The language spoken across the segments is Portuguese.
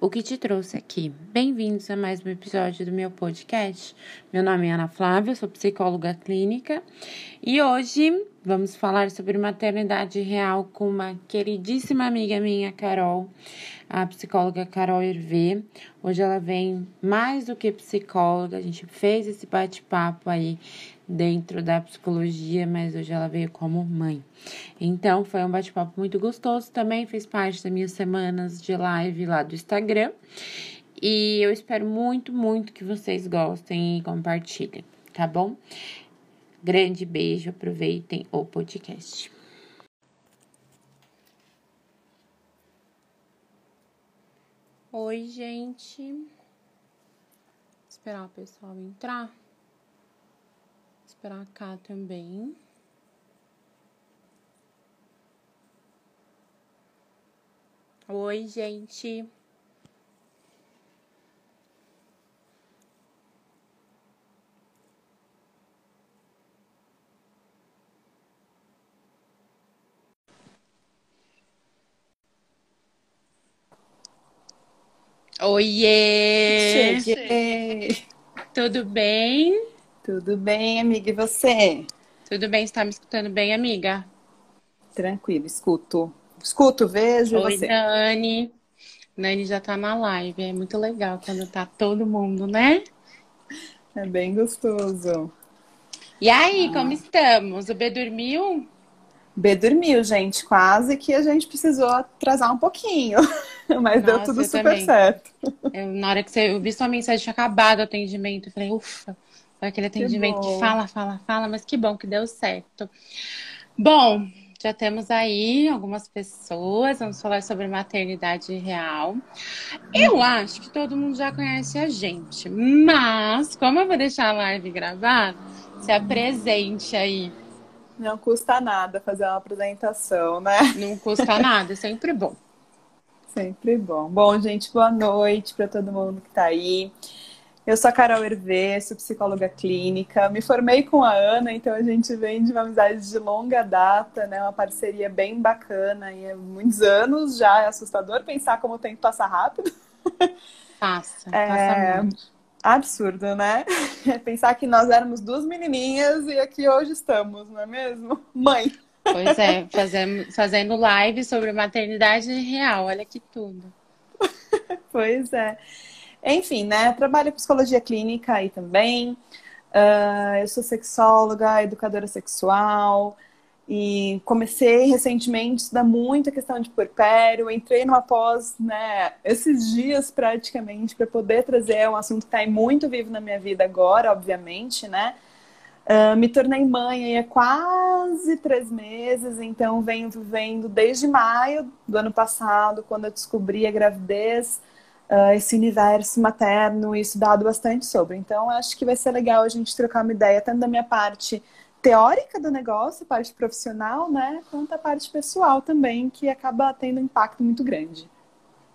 o que te trouxe aqui. Bem-vindos a mais um episódio do meu podcast. Meu nome é Ana Flávia, sou psicóloga clínica e hoje vamos falar sobre maternidade real com uma queridíssima amiga minha, Carol, a psicóloga Carol Hervé. Hoje ela vem mais do que psicóloga, a gente fez esse bate-papo aí dentro da psicologia, mas hoje ela veio como mãe. Então, foi um bate-papo muito gostoso também, fez parte das minhas semanas de live lá do Instagram. E eu espero muito, muito que vocês gostem e compartilhem, tá bom? Grande beijo, aproveitem o podcast. Oi, gente. Esperar o pessoal entrar pra cá também. Oi, gente. Oiê! Cheguei! Tudo bem? Tudo bem, amiga? E você? Tudo bem? Está me escutando bem, amiga? Tranquilo, escuto. Escuto, vejo Oi, você. Nani. Nani já tá na live. É muito legal quando tá todo mundo, né? É bem gostoso. E aí, ah. como estamos? O B dormiu? B dormiu, gente. Quase que a gente precisou atrasar um pouquinho. Mas Nossa, deu tudo super também. certo. Eu, na hora que você, eu vi sua mensagem, tinha acabado o atendimento. Eu falei, ufa. Aquele atendimento que, que fala, fala, fala, mas que bom que deu certo. Bom, já temos aí algumas pessoas, vamos falar sobre maternidade real. Eu acho que todo mundo já conhece a gente, mas como eu vou deixar a live gravada, se apresente aí. Não custa nada fazer uma apresentação, né? Não custa nada, é sempre bom. Sempre bom. Bom, gente, boa noite para todo mundo que está aí. Eu sou a Carol Hervé, sou psicóloga clínica. Me formei com a Ana, então a gente vem de uma amizade de longa data, né? Uma parceria bem bacana e há muitos anos já. É assustador pensar como o tempo passa rápido. Passa, é... passa muito. Absurdo, né? Pensar que nós éramos duas menininhas e aqui hoje estamos, não é mesmo? Mãe. Pois é, fazendo, fazendo live sobre maternidade real, olha que tudo. pois é. Enfim, né? Trabalho psicologia clínica aí também. Uh, eu sou sexóloga, educadora sexual e comecei recentemente a estudar muito a questão de puerpério. Entrei numa pós, né, esses dias praticamente, para poder trazer um assunto que está muito vivo na minha vida agora, obviamente, né? Uh, me tornei mãe há quase três meses, então venho vivendo desde maio do ano passado, quando eu descobri a gravidez uh, esse universo materno e estudado bastante sobre. Então, acho que vai ser legal a gente trocar uma ideia, tanto da minha parte teórica do negócio, parte profissional, né, quanto a parte pessoal também, que acaba tendo um impacto muito grande.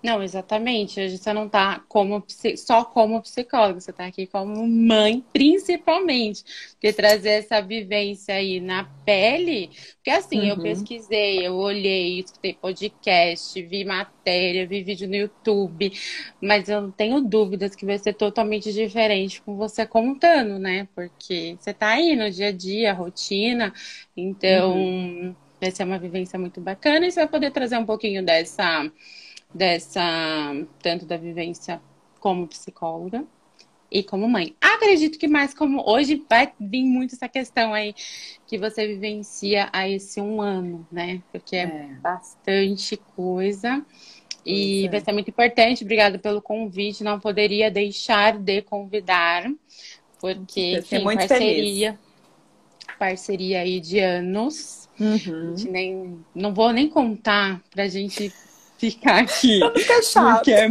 Não, exatamente. Hoje você não está como, só como psicóloga, você está aqui como mãe, principalmente. Porque trazer essa vivência aí na pele. Porque assim, uhum. eu pesquisei, eu olhei, escutei podcast, vi matéria, vi vídeo no YouTube, mas eu não tenho dúvidas que vai ser totalmente diferente com você contando, né? Porque você está aí no dia a dia, rotina, então uhum. vai ser uma vivência muito bacana e você vai poder trazer um pouquinho dessa dessa tanto da vivência como psicóloga e como mãe. Acredito que mais como hoje vai vir muito essa questão aí que você vivencia a esse um ano, né? Porque é, é. bastante coisa. E é. vai ser muito importante. Obrigada pelo convite. Não poderia deixar de convidar, porque enfim, muito parceria, feliz. parceria aí de anos. Uhum. Nem, não vou nem contar pra gente ficar aqui. Pra não ficar chato. Porque é,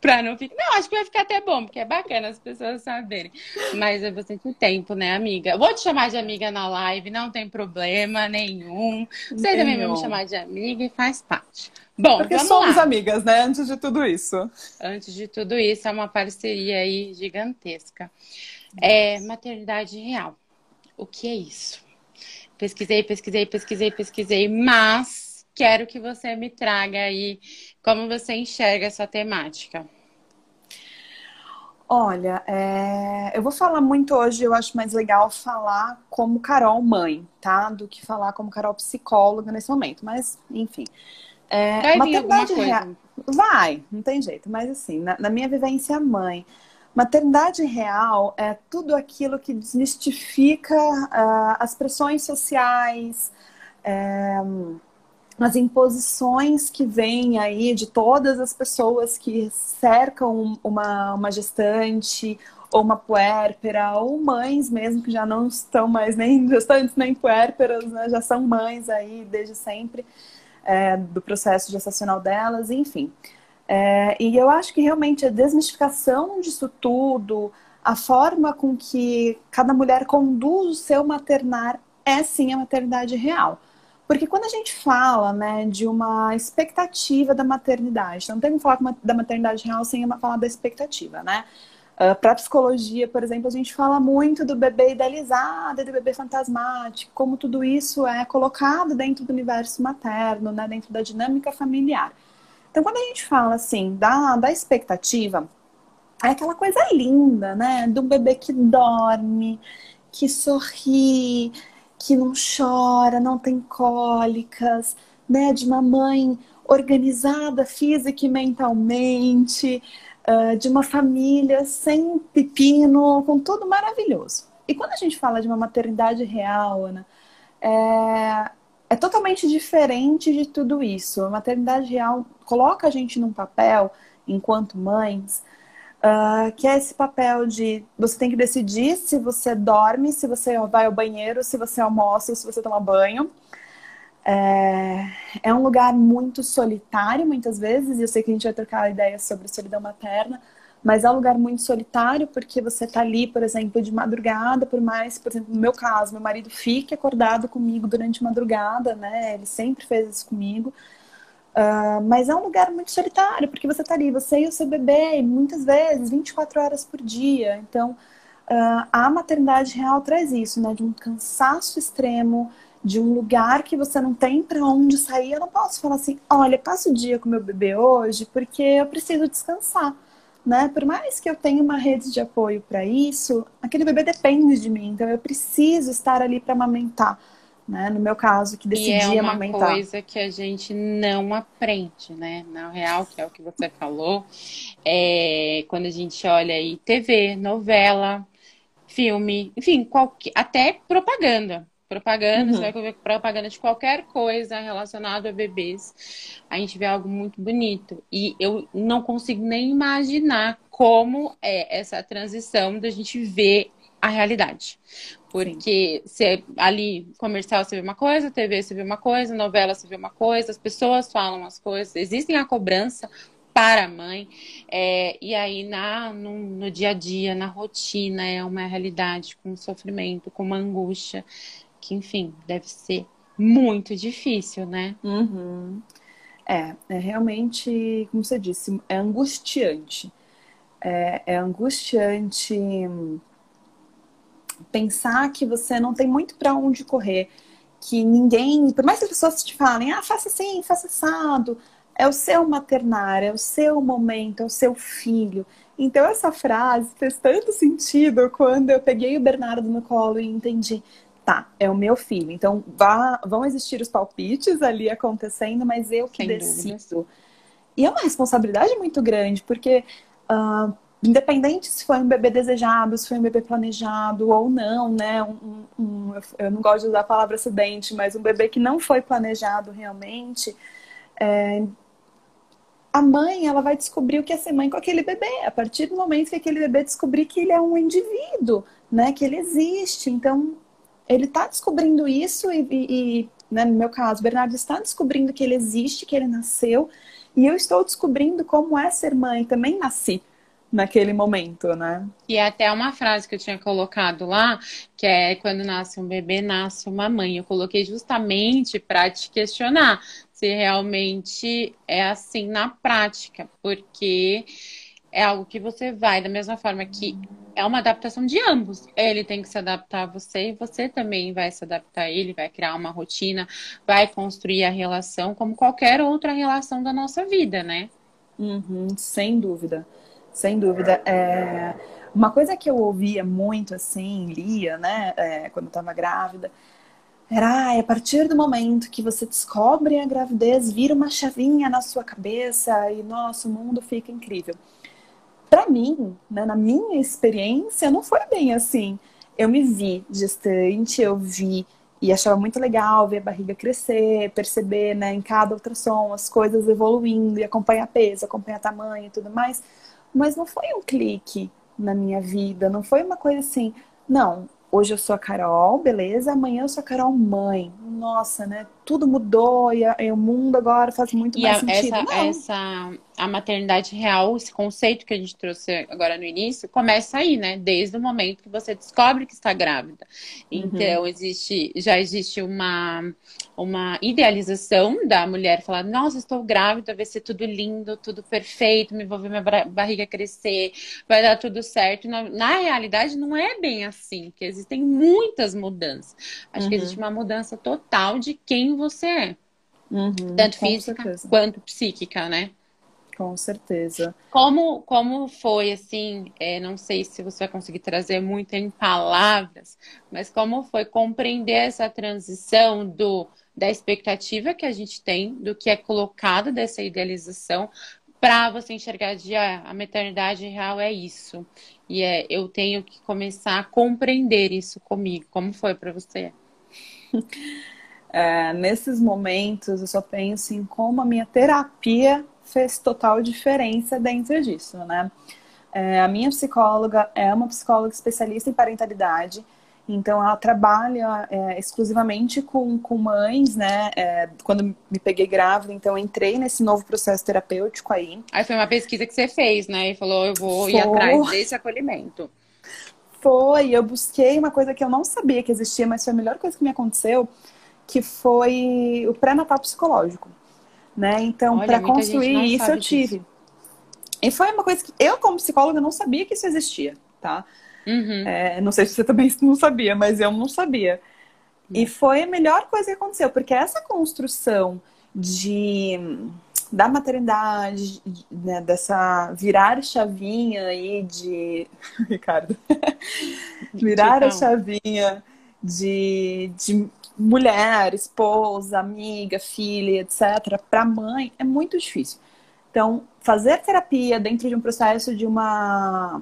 pra não ficar. Não, acho que vai ficar até bom, porque é bacana as pessoas saberem. Mas é bastante tempo, né, amiga? Vou te chamar de amiga na live, não tem problema nenhum. Você também vai me chamar de amiga e faz parte. Bom, porque vamos somos lá. amigas, né? Antes de tudo isso. Antes de tudo isso, é uma parceria aí gigantesca. É maternidade real. O que é isso? Pesquisei, pesquisei, pesquisei, pesquisei, mas quero que você me traga aí Como você enxerga essa temática? Olha, é... eu vou falar muito hoje, eu acho mais legal falar como Carol mãe, tá? Do que falar como Carol psicóloga nesse momento. Mas, enfim. É, Vai maternidade real. Vai, não tem jeito. Mas assim, na, na minha vivência mãe, maternidade real é tudo aquilo que desmistifica uh, as pressões sociais, é, as imposições que vêm aí de todas as pessoas que cercam uma, uma gestante ou uma puérpera, ou mães mesmo que já não estão mais nem gestantes nem puérperas, né? já são mães aí desde sempre é, do processo gestacional delas, enfim. É, e eu acho que realmente a desmistificação disso tudo, a forma com que cada mulher conduz o seu maternar é sim a maternidade real. Porque quando a gente fala né, de uma expectativa da maternidade, não tem como falar da maternidade real sem falar da expectativa, né? Uh, ah, Para psicologia, por exemplo, a gente fala muito do bebê idealizado, do bebê fantasmático, como tudo isso é colocado dentro do universo materno, né, dentro da dinâmica familiar. Então, quando a gente fala assim da, da expectativa, é aquela coisa linda, né? Um bebê que dorme, que sorri, que não chora, não tem cólicas, né? De uma mãe organizada física e mentalmente, uh, de uma família sem pepino, com tudo maravilhoso. E quando a gente fala de uma maternidade real, Ana, é, é totalmente diferente de tudo isso. A maternidade real coloca a gente num papel, enquanto mães, Uh, que é esse papel de você tem que decidir se você dorme, se você vai ao banheiro, se você almoça, se você toma banho. É, é um lugar muito solitário, muitas vezes, e eu sei que a gente vai trocar ideias sobre solidão materna, mas é um lugar muito solitário porque você está ali, por exemplo, de madrugada, por mais, por exemplo, no meu caso, meu marido fique acordado comigo durante madrugada, né? Ele sempre fez isso comigo. Uh, mas é um lugar muito solitário, porque você está ali, você e o seu bebê, muitas vezes, 24 horas por dia. Então, uh, a maternidade real traz isso, né? De um cansaço extremo, de um lugar que você não tem para onde sair. Eu não posso falar assim, olha, passo o dia com meu bebê hoje, porque eu preciso descansar. Né? Por mais que eu tenha uma rede de apoio para isso, aquele bebê depende de mim, então eu preciso estar ali para amamentar né? No meu caso, que decidi e é uma amamentar. coisa que a gente não aprende, né? Na real, que é o que você falou, é quando a gente olha aí TV, novela, filme, enfim, qualquer, até propaganda. Propaganda, uhum. você vai ver propaganda de qualquer coisa relacionada a bebês. A gente vê algo muito bonito. E eu não consigo nem imaginar como é essa transição da gente ver a realidade. Porque você, ali, comercial você vê uma coisa, TV você vê uma coisa, novela você vê uma coisa, as pessoas falam as coisas, existem a cobrança para a mãe. É, e aí, na, no, no, dia a dia, na rotina, é uma realidade com sofrimento, com uma angústia, que, enfim, deve ser muito difícil, né? Uhum. É, é realmente, como você disse, é angustiante. É, é angustiante pensar que você não tem muito para onde correr, que ninguém, por mais que as pessoas te falem, ah, faça assim, faça assado, é o seu maternar, é o seu momento, é o seu filho. Então essa frase fez tanto sentido quando eu peguei o Bernardo no colo e entendi, tá, é o meu filho. Então vá, vão existir os palpites ali acontecendo, mas eu que Sem decido. Dúvidas. E é uma responsabilidade muito grande, porque uh, independente se foi um bebê desejado, se foi um bebê planejado ou não, né? Um, um, eu não gosto de usar a palavra acidente, mas um bebê que não foi planejado realmente, é, a mãe ela vai descobrir o que é ser mãe com aquele bebê a partir do momento que aquele bebê descobrir que ele é um indivíduo, né? Que ele existe. Então ele está descobrindo isso e, e né, no meu caso, Bernardo está descobrindo que ele existe, que ele nasceu, e eu estou descobrindo como é ser mãe. Também nasci naquele momento, né? E até uma frase que eu tinha colocado lá, que é quando nasce um bebê, nasce uma mãe. Eu coloquei justamente para te questionar se realmente é assim na prática, porque é algo que você vai, da mesma forma que é uma adaptação de ambos. Ele tem que se adaptar a você e você também vai se adaptar a ele, vai criar uma rotina, vai construir a relação como qualquer outra relação da nossa vida, né? Uhum, sem dúvida, sem dúvida. É... Uma coisa que eu ouvia muito, assim, lia, né, é, quando eu estava grávida, era ah, a partir do momento que você descobre a gravidez, vira uma chavinha na sua cabeça e nosso mundo fica incrível para mim, né, na minha experiência, não foi bem assim. Eu me vi gestante, eu vi e achava muito legal ver a barriga crescer, perceber, né, em cada ultrassom as coisas evoluindo e acompanhar peso, acompanhar tamanho e tudo mais. Mas não foi um clique na minha vida, não foi uma coisa assim, não, hoje eu sou a Carol, beleza, amanhã eu sou a Carol mãe. Nossa, né? Tudo mudou e, a, e o mundo agora faz muito e mais a, sentido. Essa, essa, a maternidade real, esse conceito que a gente trouxe agora no início, começa aí, né? Desde o momento que você descobre que está grávida. Então, uhum. existe, já existe uma, uma idealização da mulher falar, nossa, estou grávida, vai ser tudo lindo, tudo perfeito, me vou ver minha barriga crescer, vai dar tudo certo. Na, na realidade, não é bem assim, que existem muitas mudanças. Acho uhum. que existe uma mudança total de quem você é. Uhum, tanto física certeza. quanto psíquica, né? Com certeza. Como, como foi, assim, é, não sei se você vai conseguir trazer muito em palavras, mas como foi compreender essa transição do da expectativa que a gente tem, do que é colocado dessa idealização, para você enxergar de ah, a maternidade real é isso. E é, eu tenho que começar a compreender isso comigo. Como foi para você? É, nesses momentos, eu só penso em como a minha terapia fez total diferença dentro disso, né? É, a minha psicóloga é uma psicóloga especialista em parentalidade, então ela trabalha é, exclusivamente com, com mães, né? É, quando me peguei grávida, então entrei nesse novo processo terapêutico aí. Aí foi uma pesquisa que você fez, né? E falou, eu vou foi. ir atrás desse acolhimento. Foi, eu busquei uma coisa que eu não sabia que existia, mas foi a melhor coisa que me aconteceu, que foi o pré-natal psicológico né? Então, para construir isso, eu tive. Disso. E foi uma coisa que eu, como psicóloga, não sabia que isso existia, tá? Uhum. É, não sei se você também não sabia, mas eu não sabia. E foi a melhor coisa que aconteceu, porque essa construção de da maternidade, né, dessa virar chavinha aí de Ricardo, virar a chavinha de, de mulher, esposa, amiga, filha, etc., para mãe é muito difícil. Então, fazer terapia dentro de um processo de uma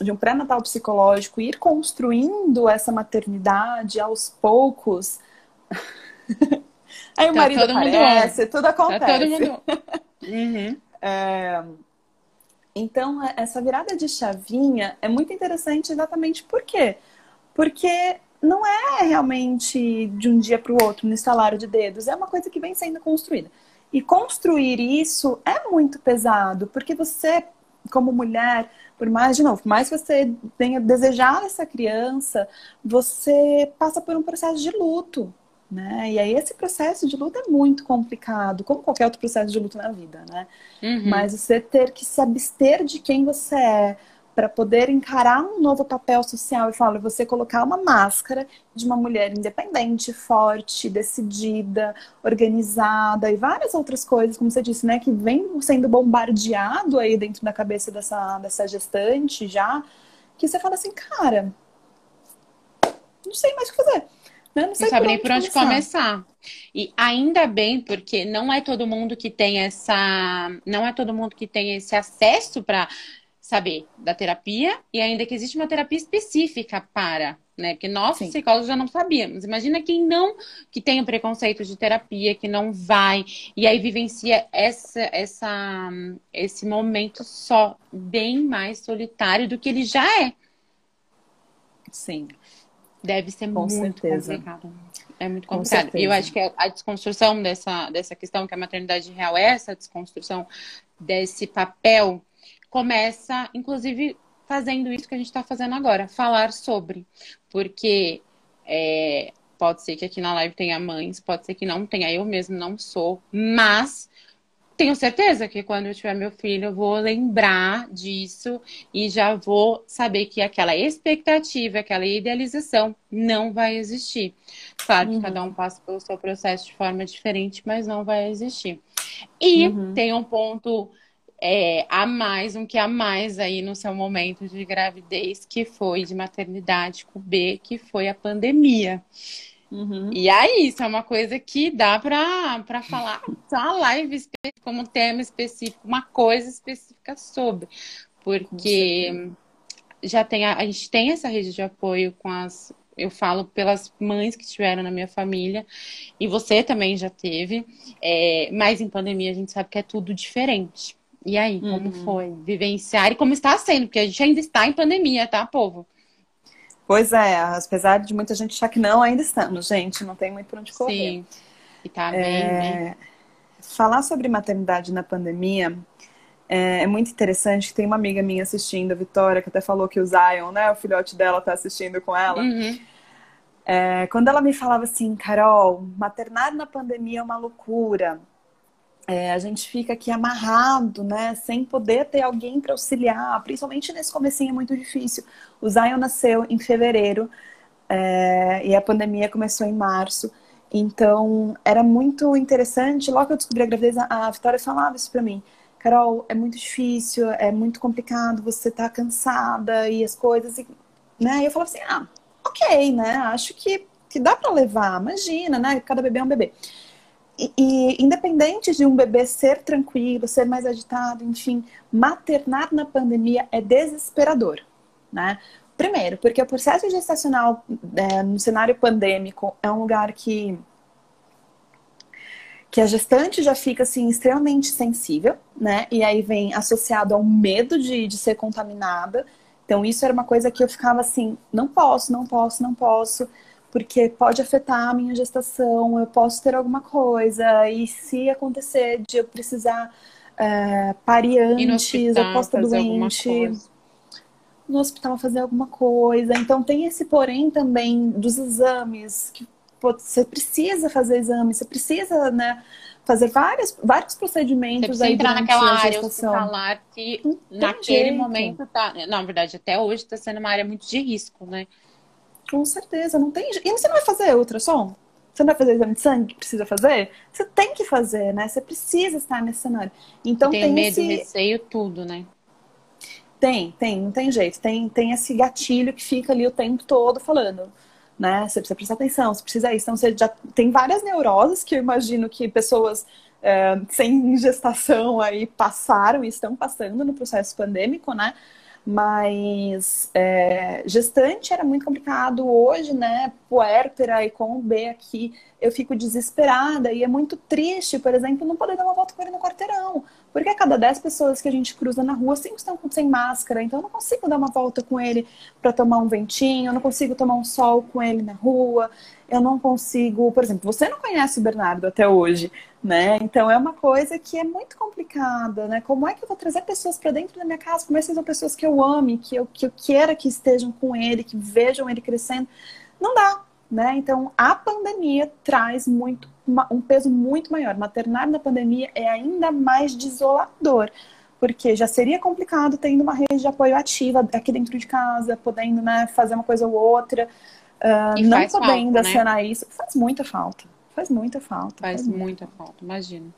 de um pré-natal psicológico, ir construindo essa maternidade aos poucos. Aí tá o marido aparece, mundo... tudo acontece. Tá todo mundo... Uhum. É... Então, essa virada de chavinha é muito interessante exatamente por quê? Porque não é realmente de um dia para o outro, no estalar de dedos, é uma coisa que vem sendo construída. E construir isso é muito pesado, porque você, como mulher, por mais, de novo, mais que você tenha desejado essa criança, você passa por um processo de luto, né? E aí esse processo de luto é muito complicado, como qualquer outro processo de luto na vida, né? Uhum. Mas você ter que se abster de quem você é, para poder encarar um novo papel social e falar, você colocar uma máscara de uma mulher independente, forte, decidida, organizada e várias outras coisas, como você disse, né, que vem sendo bombardeado aí dentro da cabeça dessa, dessa gestante já, que você fala assim, cara, não sei mais o que fazer. Né? Não, sei não sabe nem por onde começar. começar. E ainda bem, porque não é todo mundo que tem essa. Não é todo mundo que tem esse acesso para saber da terapia e ainda que existe uma terapia específica para, né? Porque nós, Sim. psicólogos, já não sabíamos. Imagina quem não, que tem o preconceito de terapia, que não vai, e aí vivencia essa, essa, esse momento só, bem mais solitário do que ele já é. Sim. Deve ser Com muito certeza. complicado. É muito complicado. E eu acho que a desconstrução dessa, dessa questão que a maternidade real é essa desconstrução desse papel começa, inclusive, fazendo isso que a gente está fazendo agora, falar sobre. Porque é, pode ser que aqui na live tenha mães, pode ser que não tenha, eu mesmo não sou, mas tenho certeza que quando eu tiver meu filho, eu vou lembrar disso e já vou saber que aquela expectativa, aquela idealização não vai existir. Claro que uhum. cada um passa pelo seu processo de forma diferente, mas não vai existir. E uhum. tem um ponto é, a mais, um que a mais aí no seu momento de gravidez, que foi de maternidade com B, que foi a pandemia. Uhum. E aí, isso é uma coisa que dá para falar uma live como tema específico, uma coisa específica sobre. Porque já tem a, a gente tem essa rede de apoio com as. Eu falo pelas mães que tiveram na minha família, e você também já teve, é, mas em pandemia a gente sabe que é tudo diferente. E aí, como uhum. foi vivenciar e como está sendo? Porque a gente ainda está em pandemia, tá, povo? Pois é, apesar de muita gente achar que não, ainda estamos, gente, não tem muito para onde correr. Sim, e tá bem, é... né? Falar sobre maternidade na pandemia é, é, muito interessante. Tem uma amiga minha assistindo, a Vitória, que até falou que o Zion, né, o filhote dela, tá assistindo com ela. Uhum. É, quando ela me falava assim, Carol, maternar na pandemia é uma loucura é, a gente fica aqui amarrado, né, sem poder ter alguém para auxiliar, principalmente nesse comecinho é muito difícil. O Zion nasceu em fevereiro é, e a pandemia começou em março, então era muito interessante. Logo que eu descobri a gravidez, a Vitória falava isso para mim. Carol, é muito difícil, é muito complicado, você tá cansada e as coisas, e, né? E eu falava assim, ah, ok, né? Acho que, que dá para levar, imagina, né? Cada bebê é um bebê. E, independente de um bebê ser tranquilo, ser mais agitado, enfim, maternar na pandemia é desesperador, né? Primeiro, porque o processo gestacional é, no cenário pandêmico é um lugar que que a gestante já fica assim extremamente sensível, né? E aí vem associado ao medo de, de ser contaminada. Então isso era uma coisa que eu ficava assim, não posso, não posso, não posso porque pode afetar a minha gestação, eu posso ter alguma coisa, e se acontecer de eu precisar é, parir antes, eu posso estar doente. No hospital fazer alguma coisa. Então tem esse porém também dos exames, que pô, você precisa fazer exames, você precisa, né? fazer vários, vários procedimentos você aí entrar naquela área hospitalar que naquele jeito. momento tá. Na verdade, até hoje está sendo uma área muito de risco, né? Com certeza, não tem. E você não vai fazer ultrassom? Você não vai fazer exame de sangue que precisa fazer? Você tem que fazer, né? Você precisa estar nesse cenário. Então tem, tem medo, esse... receio, tudo, né? Tem, tem, não tem jeito. Tem, tem esse gatilho que fica ali o tempo todo falando, né? Você precisa prestar atenção, você precisa isso. Então você já tem várias neuroses que eu imagino que pessoas é, sem gestação aí passaram e estão passando no processo pandêmico, né? Mas é, gestante era muito complicado. Hoje, né, puérpera e com o B aqui, eu fico desesperada e é muito triste, por exemplo, não poder dar uma volta com ele no quarteirão. Porque a cada 10 pessoas que a gente cruza na rua, 5 estão sem máscara. Então eu não consigo dar uma volta com ele para tomar um ventinho, eu não consigo tomar um sol com ele na rua eu não consigo, por exemplo, você não conhece o Bernardo até hoje, né? Então é uma coisa que é muito complicada, né? Como é que eu vou trazer pessoas para dentro da minha casa? Como é que são pessoas que eu ame, que eu, que eu queira que estejam com ele, que vejam ele crescendo? Não dá, né? Então a pandemia traz muito um peso muito maior. Maternar na pandemia é ainda mais desolador porque já seria complicado tendo uma rede de apoio ativa aqui dentro de casa, podendo né, fazer uma coisa ou outra. Uh, não podendo falta, acionar né? isso, faz muita falta. Faz muita falta. Faz, faz muita falta, imagina.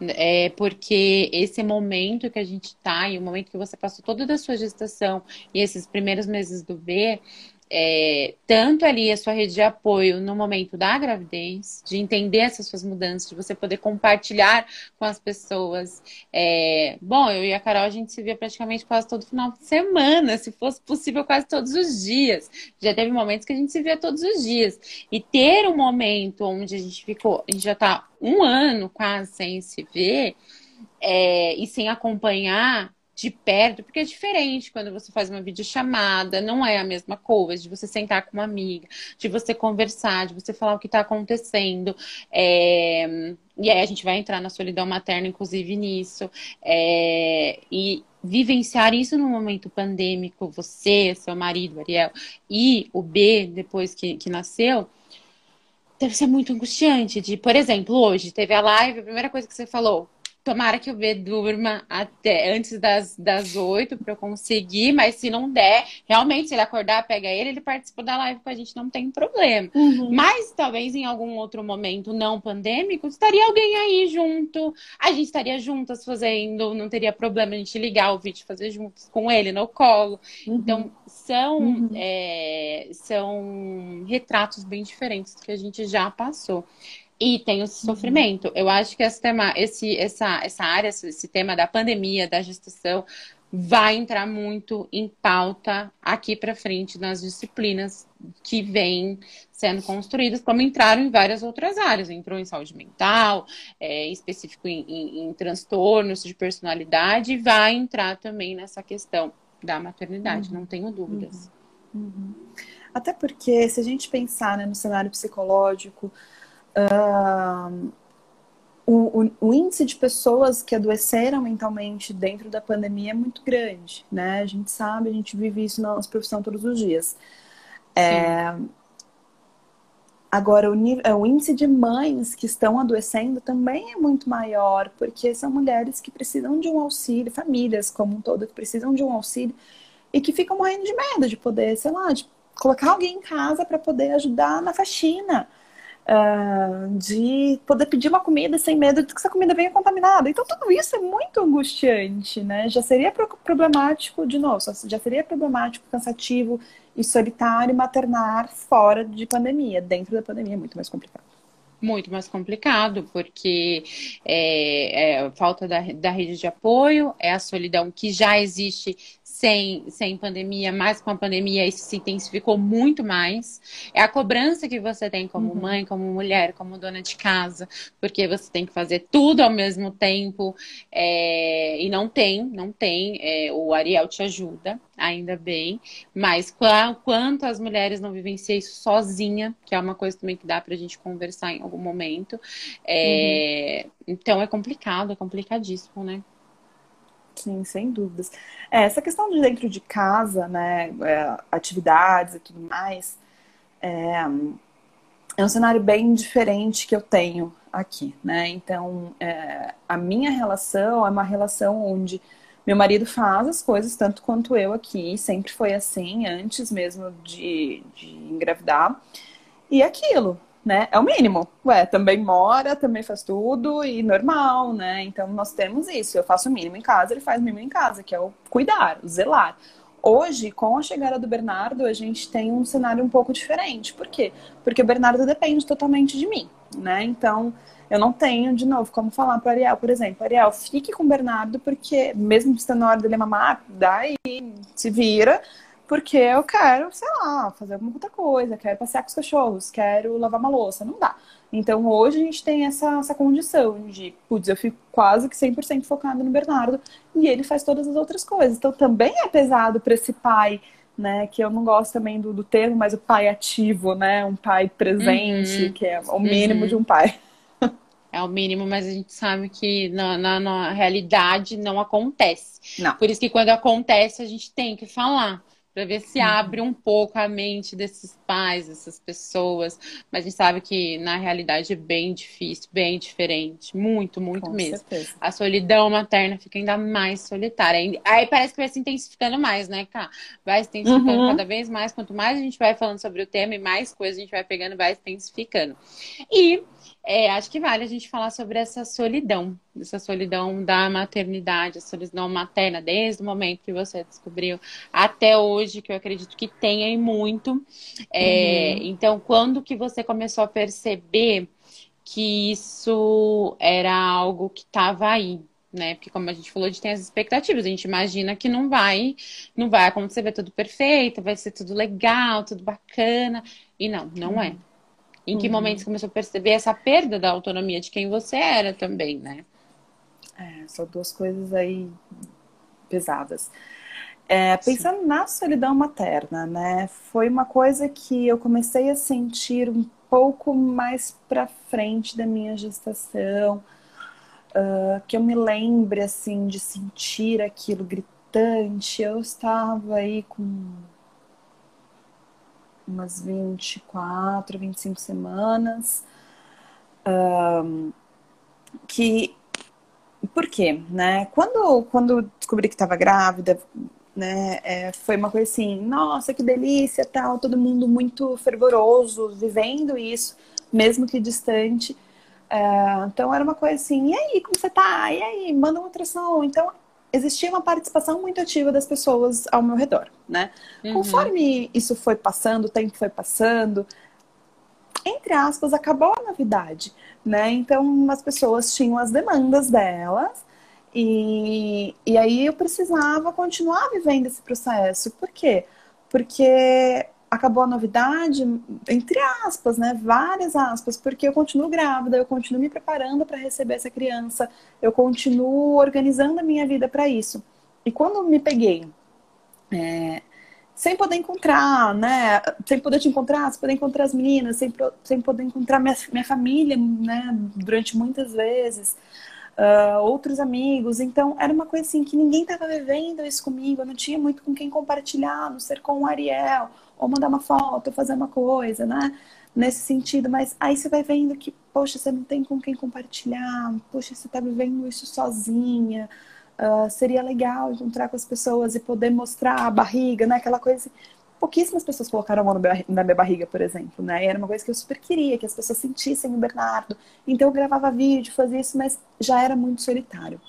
É porque esse momento que a gente está e o momento que você passou toda a sua gestação e esses primeiros meses do B, é, tanto ali a sua rede de apoio no momento da gravidez, de entender essas suas mudanças, de você poder compartilhar com as pessoas. É, bom, eu e a Carol, a gente se via praticamente quase todo final de semana, se fosse possível, quase todos os dias. Já teve momentos que a gente se via todos os dias. E ter um momento onde a gente ficou, a gente já está um ano quase sem se ver. É, e sem acompanhar de perto, porque é diferente quando você faz uma videochamada, não é a mesma coisa de você sentar com uma amiga, de você conversar, de você falar o que está acontecendo. É... E aí a gente vai entrar na solidão materna, inclusive, nisso. É... E vivenciar isso no momento pandêmico, você, seu marido, Ariel, e o B, depois que, que nasceu, deve ser muito angustiante. De, por exemplo, hoje teve a live, a primeira coisa que você falou, tomara que o B durma até antes das, das 8 para eu conseguir, mas se não der, realmente, se ele acordar, pega ele, ele participa da live com a gente, não tem problema. Uhum. Mas talvez em algum outro momento não pandêmico, estaria alguém aí junto, a gente estaria juntas fazendo, não teria problema a gente ligar o vídeo fazer juntos com ele no colo. Uhum. Então, são, uhum. é, são retratos bem diferentes do que a gente já passou. E tem o sofrimento. Eu acho que esse tema, esse, essa, essa área, esse tema da pandemia, da gestação, vai entrar muito em pauta aqui para frente nas disciplinas que vêm sendo construídas, como entraram em várias outras áreas. Entrou em saúde mental, é, em específico em, em, em, transtornos de personalidade, e vai entrar também nessa questão da maternidade, uhum. não tenho dúvidas. Uhum. Uhum. Até porque, se a gente pensar né, no cenário psicológico, Uh, o, o, o, índice de pessoas que adoeceram mentalmente dentro da pandemia é muito grande, né? A gente sabe, a gente vive isso na nossa profissão todos os dias. É, agora, o, é, o índice de mães que estão adoecendo também é muito maior, porque são mulheres que precisam de um auxílio, famílias como um todo que precisam de um auxílio e que ficam morrendo de medo de poder, sei lá, de colocar alguém em casa para poder ajudar na faxina Uh, de poder pedir uma comida sem medo de que essa comida venha contaminada. Então, tudo isso é muito angustiante, né? Já seria problemático, de novo, já seria problemático, cansativo e solitário maternar fora de pandemia. Dentro da pandemia é muito mais complicado. Muito mais complicado, porque é, é falta da, da rede de apoio, é a solidão que já existe sem, sem pandemia, mas com a pandemia isso se intensificou muito mais. É a cobrança que você tem como uhum. mãe, como mulher, como dona de casa, porque você tem que fazer tudo ao mesmo tempo. É, e não tem, não tem. É, o Ariel te ajuda, ainda bem. Mas quanto as mulheres não vivenciam isso sozinha, que é uma coisa também que dá pra gente conversar em algum momento. É, uhum. Então é complicado, é complicadíssimo, né? Sim, sem dúvidas. É, essa questão de dentro de casa, né, é, atividades e tudo mais, é, é, um cenário bem diferente que eu tenho aqui, né? Então, é, a minha relação é uma relação onde meu marido faz as coisas tanto quanto eu aqui, sempre foi assim, antes mesmo de, de engravidar. E aquilo, né? É o mínimo. Ué, também mora, também faz tudo e normal, né? Então nós temos isso. Eu faço o mínimo em casa, ele faz o mínimo em casa, que é o cuidar, o zelar. Hoje, com a chegada do Bernardo, a gente tem um cenário um pouco diferente. Por quê? Porque o Bernardo depende totalmente de mim, né? Então, eu não tenho, de novo, como falar para Ariel, por exemplo, Ariel, fique com o Bernardo, porque mesmo estando na hora dele mamar, daí se vira, porque eu quero, sei lá, fazer alguma outra coisa, quero passear com os cachorros, quero lavar uma louça, não dá. Então hoje a gente tem essa, essa condição de, putz, eu fico quase que 100% focado no Bernardo e ele faz todas as outras coisas. Então também é pesado para esse pai, né, que eu não gosto também do, do termo, mas o pai ativo, né, um pai presente, uhum. que é o mínimo uhum. de um pai. É o mínimo, mas a gente sabe que na, na, na realidade não acontece. Não. Por isso que quando acontece a gente tem que falar para ver se uhum. abre um pouco a mente desses pais, dessas pessoas. Mas a gente sabe que na realidade é bem difícil, bem diferente, muito, muito Com mesmo. Certeza. A solidão materna fica ainda mais solitária. Aí parece que vai se intensificando mais, né, Cá? Vai se intensificando uhum. cada vez mais. Quanto mais a gente vai falando sobre o tema e mais coisas a gente vai pegando, vai se intensificando. E é, acho que vale a gente falar sobre essa solidão, essa solidão da maternidade, a solidão materna, desde o momento que você descobriu até hoje, que eu acredito que tenha e muito. É, uhum. Então, quando que você começou a perceber que isso era algo que estava aí? Né? Porque como a gente falou, a gente tem as expectativas, a gente imagina que não vai, não vai acontecer, vai tudo perfeito, vai ser tudo legal, tudo bacana, e não, não uhum. é. Em que uhum. momento você começou a perceber essa perda da autonomia de quem você era também, né? É, são duas coisas aí pesadas. É, pensando Sim. na solidão materna, né? Foi uma coisa que eu comecei a sentir um pouco mais para frente da minha gestação, uh, que eu me lembre assim de sentir aquilo gritante. Eu estava aí com umas 24, 25 semanas, um, que por quê? Né? Quando, quando descobri que estava grávida, né, é, foi uma coisa assim, nossa, que delícia, tal, todo mundo muito fervoroso, vivendo isso, mesmo que distante. É, então era uma coisa assim, e aí, como você tá? E aí, manda uma ultrassom. Então existia uma participação muito ativa das pessoas ao meu redor, né? Uhum. Conforme isso foi passando, o tempo foi passando, entre aspas, acabou a novidade, né? Então as pessoas tinham as demandas delas e, e aí eu precisava continuar vivendo esse processo. Por quê? Porque acabou a novidade, entre aspas, né? Várias aspas, porque eu continuo grávida, eu continuo me preparando para receber essa criança, eu continuo organizando a minha vida para isso. E quando me peguei é, sem poder encontrar, né? Sem poder te encontrar, sem poder encontrar as meninas, sem, sem poder encontrar minha, minha família, né? Durante muitas vezes. Uh, outros amigos. Então, era uma coisa assim que ninguém estava vivendo isso comigo. Eu não tinha muito com quem compartilhar, não ser com o Ariel ou mandar uma foto, ou fazer uma coisa, né? Nesse sentido, mas aí você vai vendo que, poxa, você não tem com quem compartilhar, poxa, você está vivendo isso sozinha. Uh, seria legal encontrar com as pessoas e poder mostrar a barriga, né? Aquela coisa. Pouquíssimas pessoas colocaram a mão na minha barriga, por exemplo, né? E era uma coisa que eu super queria, que as pessoas sentissem o Bernardo. Então eu gravava vídeo, fazia isso, mas já era muito solitário.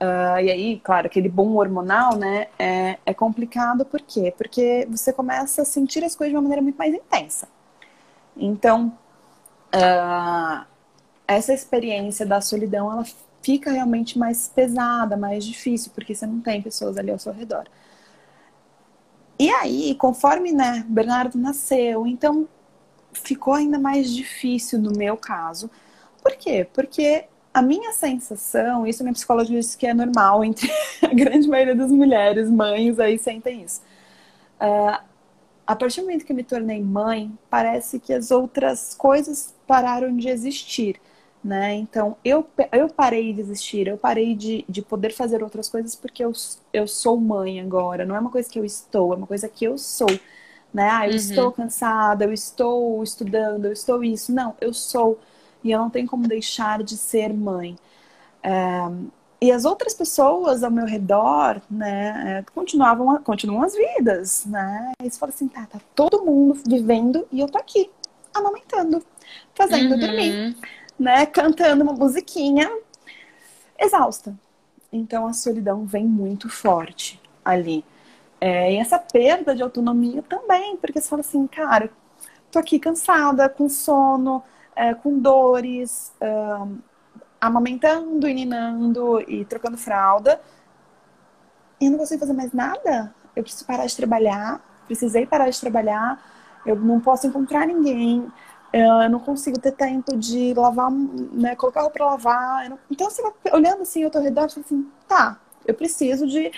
Uh, e aí, claro, aquele bom hormonal, né, é, é complicado, por quê? Porque você começa a sentir as coisas de uma maneira muito mais intensa. Então, uh, essa experiência da solidão, ela fica realmente mais pesada, mais difícil, porque você não tem pessoas ali ao seu redor. E aí, conforme, né, Bernardo nasceu, então ficou ainda mais difícil no meu caso. Por quê? Porque a minha sensação, isso minha psicóloga disse que é normal entre a grande maioria das mulheres, mães aí sentem isso. Uh, a partir do momento que eu me tornei mãe, parece que as outras coisas pararam de existir, né? Então, eu, eu parei de existir, eu parei de, de poder fazer outras coisas porque eu, eu sou mãe agora. Não é uma coisa que eu estou, é uma coisa que eu sou, né? Ah, eu uhum. estou cansada, eu estou estudando, eu estou isso. Não, eu sou e eu não tenho como deixar de ser mãe. É, e as outras pessoas ao meu redor, né, é, continuavam, continuam as vidas, né? E você fala assim, tá, tá todo mundo vivendo e eu tô aqui, amamentando, fazendo uhum. dormir, né? Cantando uma musiquinha, exausta. Então a solidão vem muito forte ali. É, e essa perda de autonomia também, porque você fala assim, cara, tô aqui cansada, com sono, é, com dores, um, amamentando e ninando e trocando fralda. E eu não consigo fazer mais nada. Eu preciso parar de trabalhar, precisei parar de trabalhar, eu não posso encontrar ninguém, eu não consigo ter tempo de lavar, né, colocar roupa pra lavar. Não... Então você vai olhando assim ao teu redor fala assim, tá, eu preciso de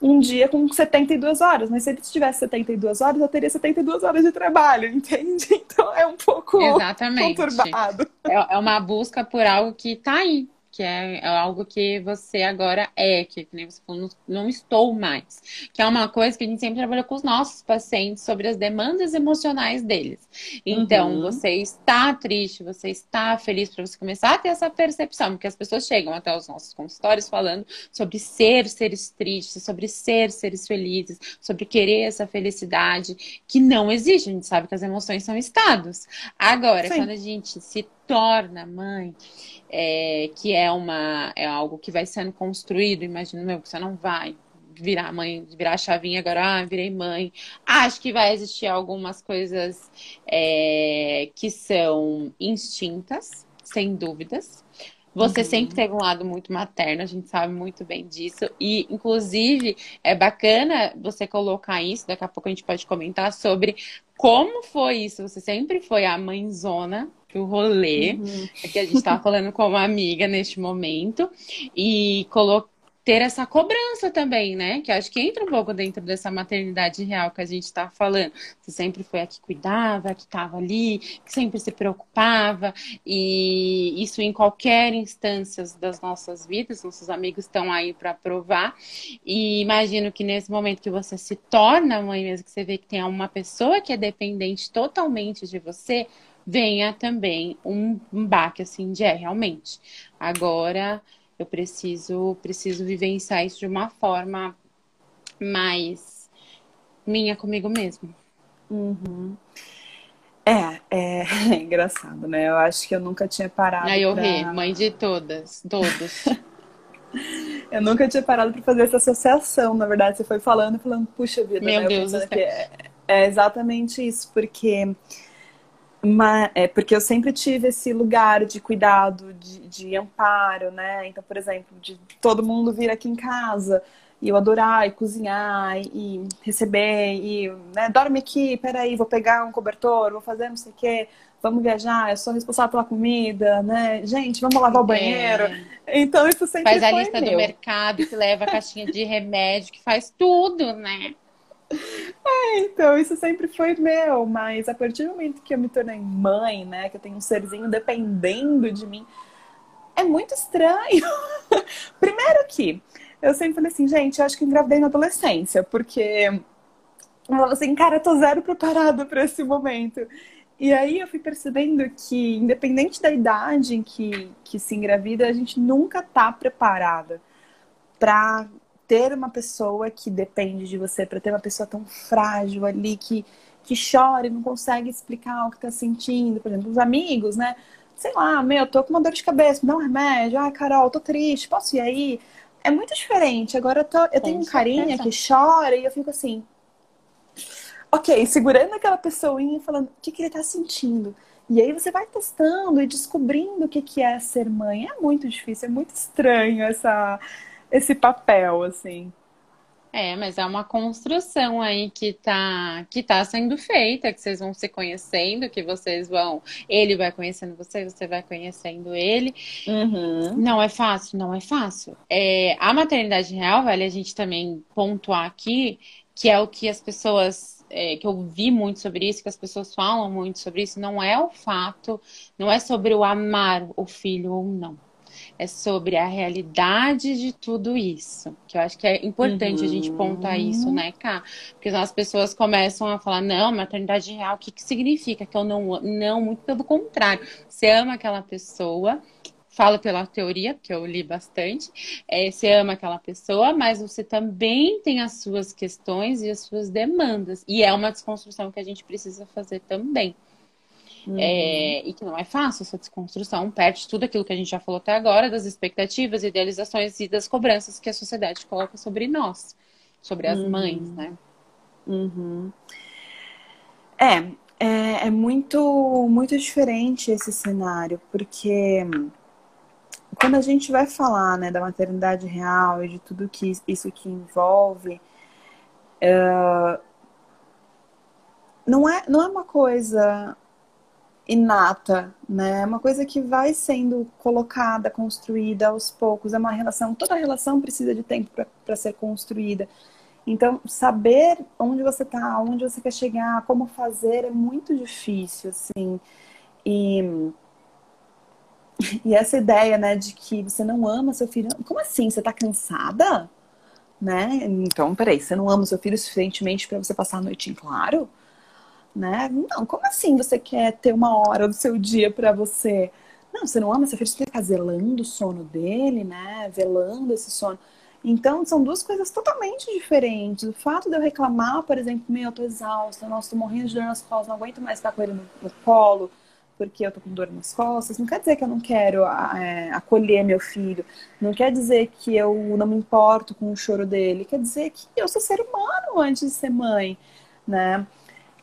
um dia com 72 horas, mas se ele tivesse 72 horas, eu teria 72 horas de trabalho, entende? Então é um pouco Exatamente. conturbado. É, é uma busca por algo que tá aí, que é, é, algo que você agora é, que, que nem você falou, não, não, estou mais. Que é uma coisa que a gente sempre trabalha com os nossos pacientes sobre as demandas emocionais deles. Então, uhum. você está triste, você está feliz para você começar a ter essa percepção, porque as pessoas chegam até os nossos consultórios falando sobre ser seres tristes, sobre ser seres felizes, sobre querer essa felicidade, que não existe. A gente sabe que as emoções são estados. Agora, Sim. quando a gente se torna mãe, é, que é uma é algo que vai sendo construído, imagino meu, que você não vai virar mãe, virar a chavinha agora, ah, virei mãe. Acho que vai existir algumas coisas é, que são instintas, sem dúvidas. Você uhum. sempre teve um lado muito materno, a gente sabe muito bem disso. E, inclusive, é bacana você colocar isso, daqui a pouco a gente pode comentar sobre como foi isso. Você sempre foi a mãezona pro rolê, uhum. que a gente estava falando com uma amiga neste momento, e colocar ter essa cobrança também, né? Que acho que entra um pouco dentro dessa maternidade real que a gente está falando. Você sempre foi a que cuidava, a que estava ali, que sempre se preocupava, e isso em qualquer instância das nossas vidas, nossos amigos estão aí para provar. E imagino que nesse momento que você se torna mãe, mesmo que você vê que tem uma pessoa que é dependente totalmente de você, venha também um, um baque assim de é, realmente. Agora eu preciso, preciso vivenciar isso de uma forma mais minha comigo mesmo. Uhum. É, é, é, engraçado, né? Eu acho que eu nunca tinha parado. Aí eu pra... ri, mãe de todas, todos. eu nunca tinha parado para fazer essa associação, na verdade. Você foi falando, falando, puxa vida, Meu né? Deus do céu. É, é, exatamente isso, porque. Uma, é porque eu sempre tive esse lugar de cuidado, de, de amparo, né? Então, por exemplo, de todo mundo vir aqui em casa e eu adorar e cozinhar e receber e né, dorme aqui, peraí, vou pegar um cobertor, vou fazer não sei o quê, vamos viajar, eu sou responsável pela comida, né? Gente, vamos lavar o banheiro. É. Então isso sempre faz a lista meu. do mercado, que leva a caixinha de remédio, que faz tudo, né? É, então isso sempre foi meu, mas a partir do momento que eu me tornei mãe, né, que eu tenho um serzinho dependendo de mim, é muito estranho. Primeiro que eu sempre falei assim, gente, eu acho que engravidei na adolescência, porque eu falo assim, cara, eu tô zero preparada para esse momento. E aí eu fui percebendo que, independente da idade em que, que se engravida, a gente nunca tá preparada para ter uma pessoa que depende de você, para ter uma pessoa tão frágil ali que, que chora e não consegue explicar o que tá sentindo. Por exemplo, os amigos, né? Sei lá, meu, tô com uma dor de cabeça, me dá um remédio. Ai, Carol, tô triste, posso ir aí? é muito diferente. Agora eu, tô, eu tenho um carinha que chora e eu fico assim. Ok, segurando aquela pessoinha e falando o que, que ele tá sentindo. E aí você vai testando e descobrindo o que, que é ser mãe. É muito difícil, é muito estranho essa, esse papel, assim. É, mas é uma construção aí que tá, que tá sendo feita, que vocês vão se conhecendo, que vocês vão. Ele vai conhecendo você, você vai conhecendo ele. Uhum. Não é fácil, não é fácil. É, a maternidade real, vale a gente também pontuar aqui, que é o que as pessoas. É, que eu vi muito sobre isso, que as pessoas falam muito sobre isso, não é o fato, não é sobre o amar o filho ou não é sobre a realidade de tudo isso. Que eu acho que é importante uhum. a gente pontuar isso, né, Cá? Porque as pessoas começam a falar, não, maternidade real, o que, que significa? Que eu não Não, muito pelo contrário. Você ama aquela pessoa, falo pela teoria, que eu li bastante, é, você ama aquela pessoa, mas você também tem as suas questões e as suas demandas. E é uma desconstrução que a gente precisa fazer também. Uhum. É, e que não é fácil essa desconstrução, perde tudo aquilo que a gente já falou até agora, das expectativas, idealizações e das cobranças que a sociedade coloca sobre nós, sobre as uhum. mães, né? Uhum. É, é, é, muito, muito diferente esse cenário, porque quando a gente vai falar né, da maternidade real e de tudo que isso que envolve, uh, não, é, não é uma coisa inata, né? É uma coisa que vai sendo colocada, construída aos poucos. É uma relação, toda relação precisa de tempo para ser construída. Então, saber onde você está, onde você quer chegar, como fazer é muito difícil, assim. E, e essa ideia, né, de que você não ama seu filho. Como assim? Você está cansada? Né? Então, peraí, você não ama seu filho suficientemente para você passar a noite em claro? Né? Não, como assim você quer ter uma hora do seu dia para você? Não, você não ama você ficar zelando o sono dele, né? Velando esse sono. Então, são duas coisas totalmente diferentes. O fato de eu reclamar, por exemplo, meu, eu tô exausta, nossa, tô morrendo de dor nas costas, não aguento mais ficar com ele no, no colo, porque eu tô com dor nas costas, não quer dizer que eu não quero é, acolher meu filho, não quer dizer que eu não me importo com o choro dele, quer dizer que eu sou ser humano antes de ser mãe, né?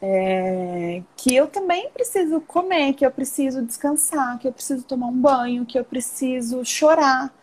É, que eu também preciso comer, que eu preciso descansar, que eu preciso tomar um banho, que eu preciso chorar,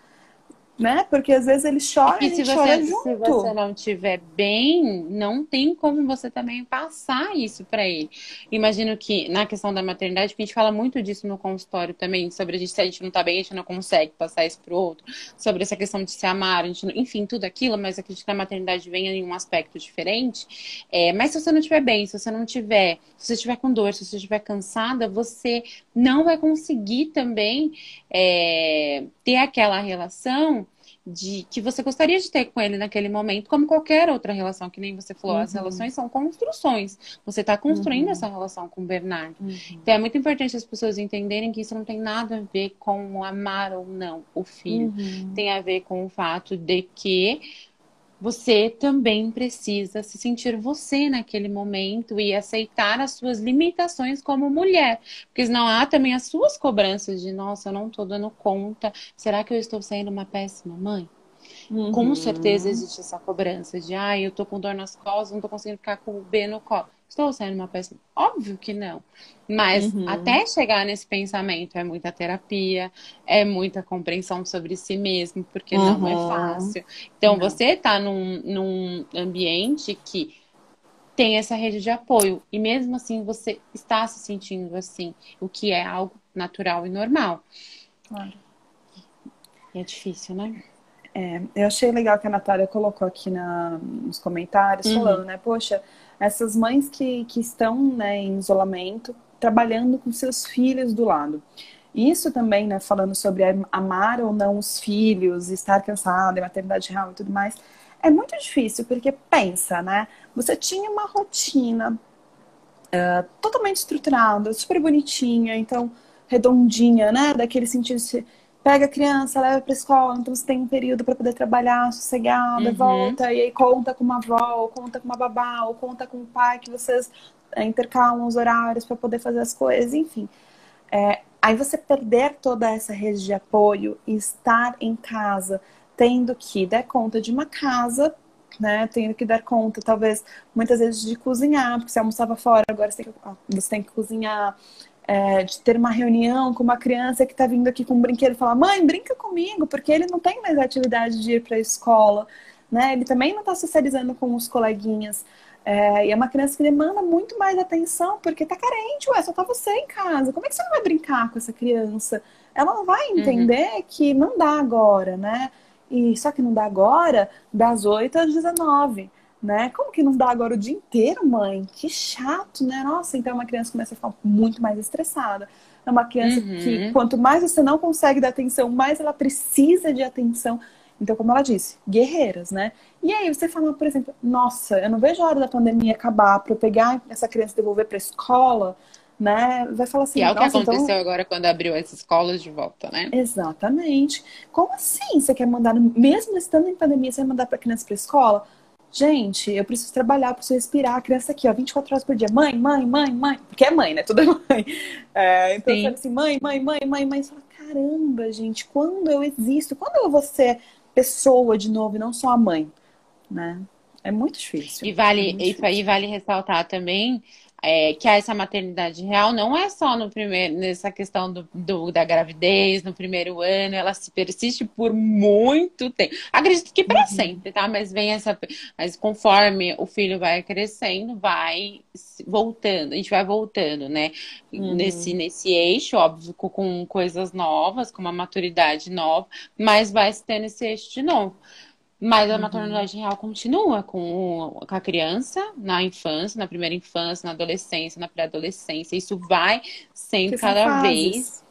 né? Porque às vezes ele chora e, e se você, chora junto. Se você não estiver bem, não tem como você também passar isso para ele. Imagino que na questão da maternidade, a gente fala muito disso no consultório também, sobre a gente, se a gente não tá bem, a gente não consegue passar isso pro outro, sobre essa questão de se amar, a gente, enfim, tudo aquilo, mas acredito que a maternidade venha em um aspecto diferente. É, mas se você não estiver bem, se você não tiver, se você estiver com dor, se você estiver cansada, você não vai conseguir também é, ter aquela relação de que você gostaria de ter com ele naquele momento, como qualquer outra relação, que nem você falou, uhum. as relações são construções. Você está construindo uhum. essa relação com o Bernardo. Uhum. Então é muito importante as pessoas entenderem que isso não tem nada a ver com amar ou não o filho. Uhum. Tem a ver com o fato de que você também precisa se sentir você naquele momento e aceitar as suas limitações como mulher. Porque senão há também as suas cobranças de, nossa, eu não estou dando conta. Será que eu estou sendo uma péssima mãe? Uhum. Com certeza existe essa cobrança de, ai, eu tô com dor nas costas, não tô conseguindo ficar com o B no colo. Estou sendo uma péssima? Óbvio que não. Mas uhum. até chegar nesse pensamento é muita terapia, é muita compreensão sobre si mesmo, porque uhum. não é uhum. fácil. Então, não. você está num, num ambiente que tem essa rede de apoio e mesmo assim você está se sentindo assim, o que é algo natural e normal. Claro. E é difícil, né? É, eu achei legal que a Natália colocou aqui na, nos comentários, uhum. falando, né? Poxa, essas mães que, que estão né, em isolamento, trabalhando com seus filhos do lado. Isso também, né, falando sobre amar ou não os filhos, estar cansada, maternidade real e tudo mais, é muito difícil, porque pensa, né? Você tinha uma rotina uh, totalmente estruturada, super bonitinha, então redondinha, né? Daquele sentido de pega a criança, leva para escola, então você tem um período para poder trabalhar sossegada, uhum. volta e aí conta com uma avó, ou conta com uma babá, ou conta com o pai que vocês é, intercalam os horários para poder fazer as coisas, enfim. É, aí você perder toda essa rede de apoio e estar em casa, tendo que dar conta de uma casa, né? Tendo que dar conta, talvez, muitas vezes de cozinhar, porque você almoçava fora, agora você tem que, você tem que cozinhar é, de ter uma reunião com uma criança que está vindo aqui com um brinquedo e falar, mãe, brinca comigo, porque ele não tem mais a atividade de ir para a escola, né? Ele também não está socializando com os coleguinhas. É, e é uma criança que demanda muito mais atenção, porque está carente, ué, só tá você em casa. Como é que você não vai brincar com essa criança? Ela não vai uhum. entender uhum. que não dá agora, né? E só que não dá agora das 8 às 19 né? Como que não dá agora o dia inteiro, mãe? Que chato, né? Nossa, então uma criança começa a ficar muito mais estressada. É uma criança uhum. que quanto mais você não consegue dar atenção, mais ela precisa de atenção. Então, como ela disse, guerreiras, né? E aí você fala, por exemplo, nossa, eu não vejo a hora da pandemia acabar para eu pegar essa criança e devolver para a escola, né? Vai falar assim. E é o que então aconteceu então... agora quando abriu as escolas de volta, né? Exatamente. Como assim? Você quer mandar, mesmo estando em pandemia, você vai mandar para criança para escola? Gente, eu preciso trabalhar, preciso respirar. A criança aqui, ó, 24 horas por dia. Mãe, mãe, mãe, mãe. Porque é mãe, né? Tudo é mãe. É, então, sabe assim, mãe, mãe, mãe, mãe, mãe. Você fala, caramba, gente, quando eu existo? Quando eu vou ser pessoa de novo e não só a mãe? Né? É muito difícil. E vale, é isso difícil. aí vale ressaltar também é, que essa maternidade real não é só no primeiro, nessa questão do, do, da gravidez, no primeiro ano, ela se persiste por muito tempo. Acredito que para uhum. sempre, tá? Mas vem essa. Mas conforme o filho vai crescendo, vai voltando, a gente vai voltando, né? Uhum. Nesse, nesse eixo, óbvio, com coisas novas, com uma maturidade nova, mas vai se tendo esse eixo de novo. Mas a uhum. maternidade real continua com, com a criança na infância, na primeira infância, na adolescência, na pré-adolescência. Isso vai sendo cada vez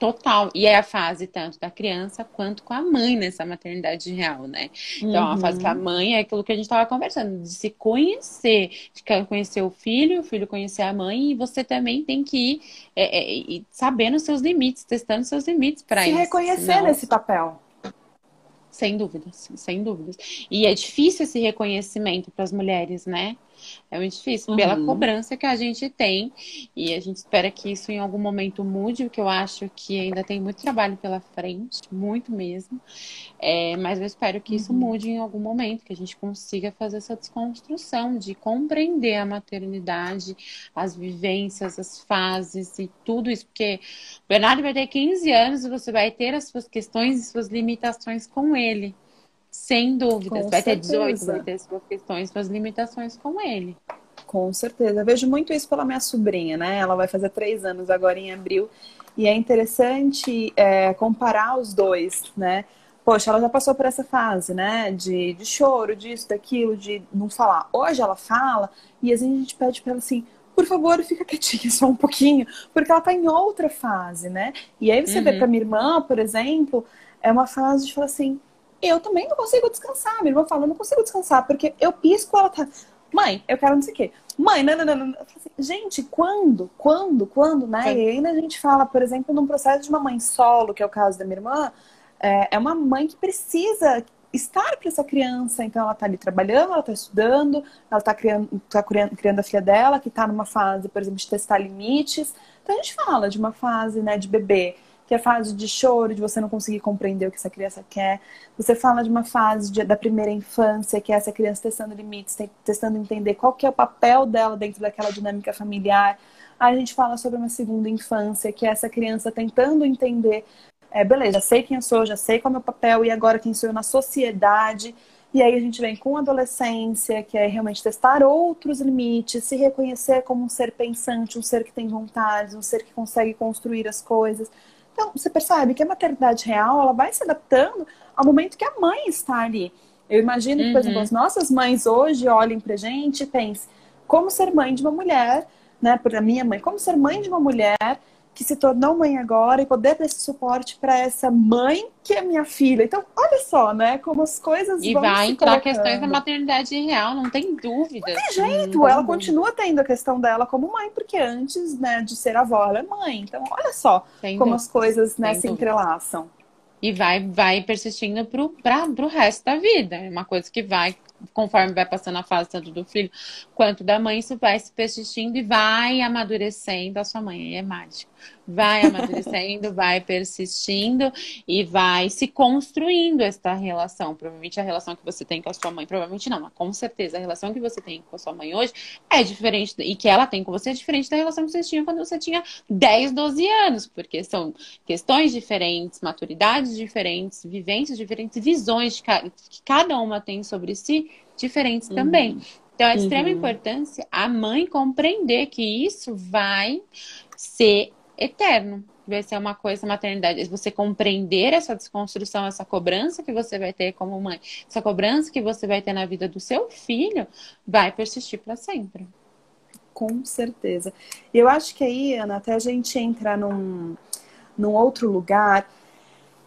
total. E é a fase tanto da criança quanto com a mãe nessa maternidade real, né? Então, uhum. a fase que a mãe é aquilo que a gente estava conversando, de se conhecer, de conhecer o filho, o filho conhecer a mãe, e você também tem que ir, é, é, sabendo os seus limites, testando seus limites para isso. Se reconhecer senão... nesse papel. Sem dúvidas, sem dúvidas. E é difícil esse reconhecimento para as mulheres, né? É muito difícil, uhum. pela cobrança que a gente tem. E a gente espera que isso em algum momento mude, porque eu acho que ainda tem muito trabalho pela frente, muito mesmo. É, mas eu espero que isso uhum. mude em algum momento, que a gente consiga fazer essa desconstrução de compreender a maternidade, as vivências, as fases e tudo isso. Porque o Bernardo vai ter 15 anos e você vai ter as suas questões e suas limitações com ele. Sem dúvidas. Com vai certeza. ter 18, vai ter suas questões, suas limitações com ele. Com certeza. Eu vejo muito isso pela minha sobrinha, né? Ela vai fazer três anos agora em abril. E é interessante é, comparar os dois, né? Poxa, ela já passou por essa fase, né? De, de choro, disso, daquilo, de não falar. Hoje ela fala e às vezes a gente pede para ela assim, por favor, fica quietinha só um pouquinho, porque ela tá em outra fase, né? E aí você uhum. vê pra minha irmã, por exemplo, é uma fase de falar assim, eu também não consigo descansar. Minha irmã fala, eu não consigo descansar, porque eu pisco, ela tá. Mãe, eu quero não sei o quê. Mãe, não, não, não, não. Assim, gente, quando? Quando? Quando, né? E ainda a gente fala, por exemplo, num processo de uma mãe solo, que é o caso da minha irmã, é, é uma mãe que precisa estar para essa criança. Então, ela está ali trabalhando, ela está estudando, ela está criando, tá criando, criando a filha dela, que está numa fase, por exemplo, de testar limites. Então, a gente fala de uma fase né, de bebê que é a fase de choro, de você não conseguir compreender o que essa criança quer. Você fala de uma fase de, da primeira infância, que é essa criança testando limites, testando entender qual que é o papel dela dentro daquela dinâmica familiar. Aí a gente fala sobre uma segunda infância, que é essa criança tentando entender, é, beleza, já sei quem eu sou, já sei qual é o meu papel, e agora quem sou eu na sociedade. E aí a gente vem com a adolescência, que é realmente testar outros limites, se reconhecer como um ser pensante, um ser que tem vontades, um ser que consegue construir as coisas. Então, você percebe que a maternidade real, ela vai se adaptando ao momento que a mãe está ali. Eu imagino que, por exemplo, uhum. as nossas mães hoje olhem pra gente e pensem como ser mãe de uma mulher, né, para minha mãe, como ser mãe de uma mulher que se tornou mãe agora e poder dar esse suporte para essa mãe que é minha filha. Então, olha só, né? Como as coisas e vão vai entrar questões da maternidade real, não tem dúvida. Não tem jeito, ela continua tendo a questão dela como mãe, porque antes, né, de ser avó, ela é mãe. Então, olha só Sem como dúvida. as coisas né, se entrelaçam. E vai, vai persistindo pra, pro resto da vida. É uma coisa que vai conforme vai passando a fase tanto do filho quanto da mãe, isso vai se persistindo e vai amadurecendo a sua mãe. Aí é mágico vai amadurecendo, vai persistindo e vai se construindo esta relação. Provavelmente a relação que você tem com a sua mãe, provavelmente não, mas com certeza a relação que você tem com a sua mãe hoje é diferente e que ela tem com você é diferente da relação que você tinha quando você tinha 10, 12 anos, porque são questões diferentes, maturidades diferentes, vivências diferentes, visões que cada uma tem sobre si diferentes uhum. também. Então, é de extrema uhum. importância a mãe compreender que isso vai ser eterno. Vai ser uma coisa, maternidade. Você compreender essa desconstrução, essa cobrança que você vai ter como mãe, essa cobrança que você vai ter na vida do seu filho, vai persistir para sempre. Com certeza. E eu acho que aí, Ana, até a gente entra num, num outro lugar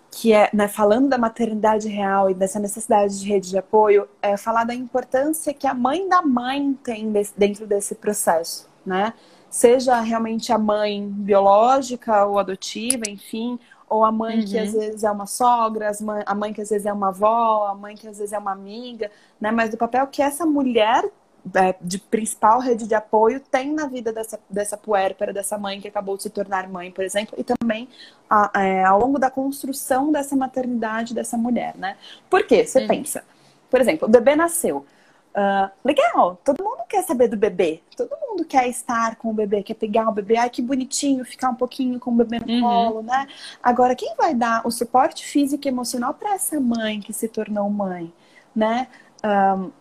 que é, né, falando da maternidade real e dessa necessidade de rede de apoio, é falar da importância que a mãe da mãe tem dentro desse processo, né? Seja realmente a mãe biológica ou adotiva, enfim, ou a mãe uhum. que às uhum. vezes é uma sogra, a mãe que às vezes é uma avó, a mãe que às vezes é uma amiga, né? Mas do papel que essa mulher é, de principal rede de apoio tem na vida dessa, dessa puérpera, dessa mãe que acabou de se tornar mãe, por exemplo, e também a, é, ao longo da construção dessa maternidade dessa mulher, né? Por quê? Você uhum. pensa, por exemplo, o bebê nasceu. Uh, legal, todo mundo quer saber do bebê. Todo mundo quer estar com o bebê, quer pegar o bebê. Ai, que bonitinho, ficar um pouquinho com o bebê no uhum. colo, né? Agora, quem vai dar o suporte físico e emocional para essa mãe que se tornou mãe, né? Um,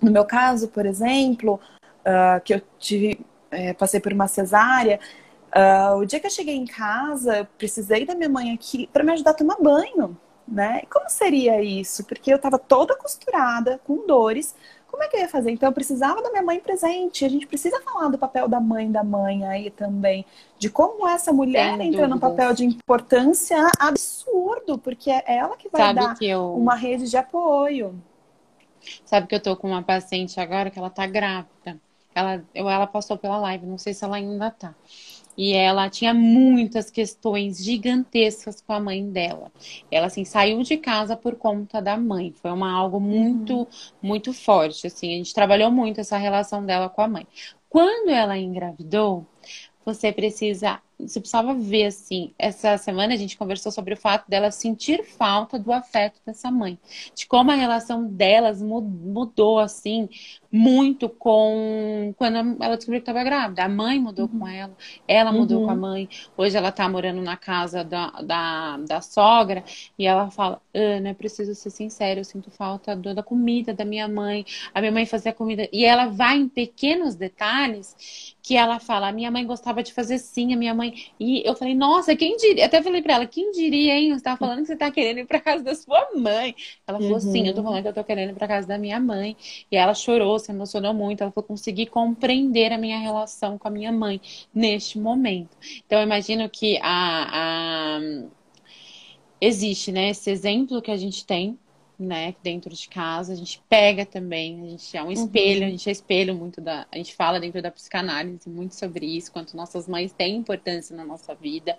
no meu caso, por exemplo, uh, que eu tive, é, passei por uma cesárea, uh, o dia que eu cheguei em casa, eu precisei da minha mãe aqui para me ajudar a tomar banho, né? E como seria isso? Porque eu estava toda costurada, com dores, como é que eu ia fazer? Então eu precisava da minha mãe presente. A gente precisa falar do papel da mãe da mãe aí também, de como essa mulher Sem entra num papel de importância absurdo, porque é ela que vai Sabe dar que eu... uma rede de apoio. Sabe que eu tô com uma paciente agora que ela tá grávida. Ela, ela passou pela live, não sei se ela ainda tá. E ela tinha muitas questões gigantescas com a mãe dela. Ela assim saiu de casa por conta da mãe. Foi uma algo muito uhum. muito forte assim. A gente trabalhou muito essa relação dela com a mãe. Quando ela engravidou, você precisa você precisava ver, assim, essa semana a gente conversou sobre o fato dela sentir falta do afeto dessa mãe. De como a relação delas mudou, assim, muito com quando ela descobriu que estava grávida. A mãe mudou uhum. com ela, ela mudou uhum. com a uhum. mãe. Hoje ela está morando na casa da, da, da sogra e ela fala: Ana, preciso ser sincera, eu sinto falta da comida da minha mãe. A minha mãe fazia comida. E ela vai em pequenos detalhes que ela fala: a minha mãe gostava de fazer sim, a minha mãe. E eu falei: nossa, quem diria? Até falei para ela: quem diria, hein? Você estava falando que você está querendo ir para casa da sua mãe. Ela falou: uhum. sim, eu tô falando que eu tô querendo ir para casa da minha mãe. E ela chorou, se emocionou muito. Ela falou: consegui compreender a minha relação com a minha mãe neste momento. Então, eu imagino que a, a... existe, né, esse exemplo que a gente tem né, dentro de casa, a gente pega também, a gente é um espelho, uhum. a gente é espelho muito da, a gente fala dentro da psicanálise muito sobre isso, quanto nossas mães têm importância na nossa vida.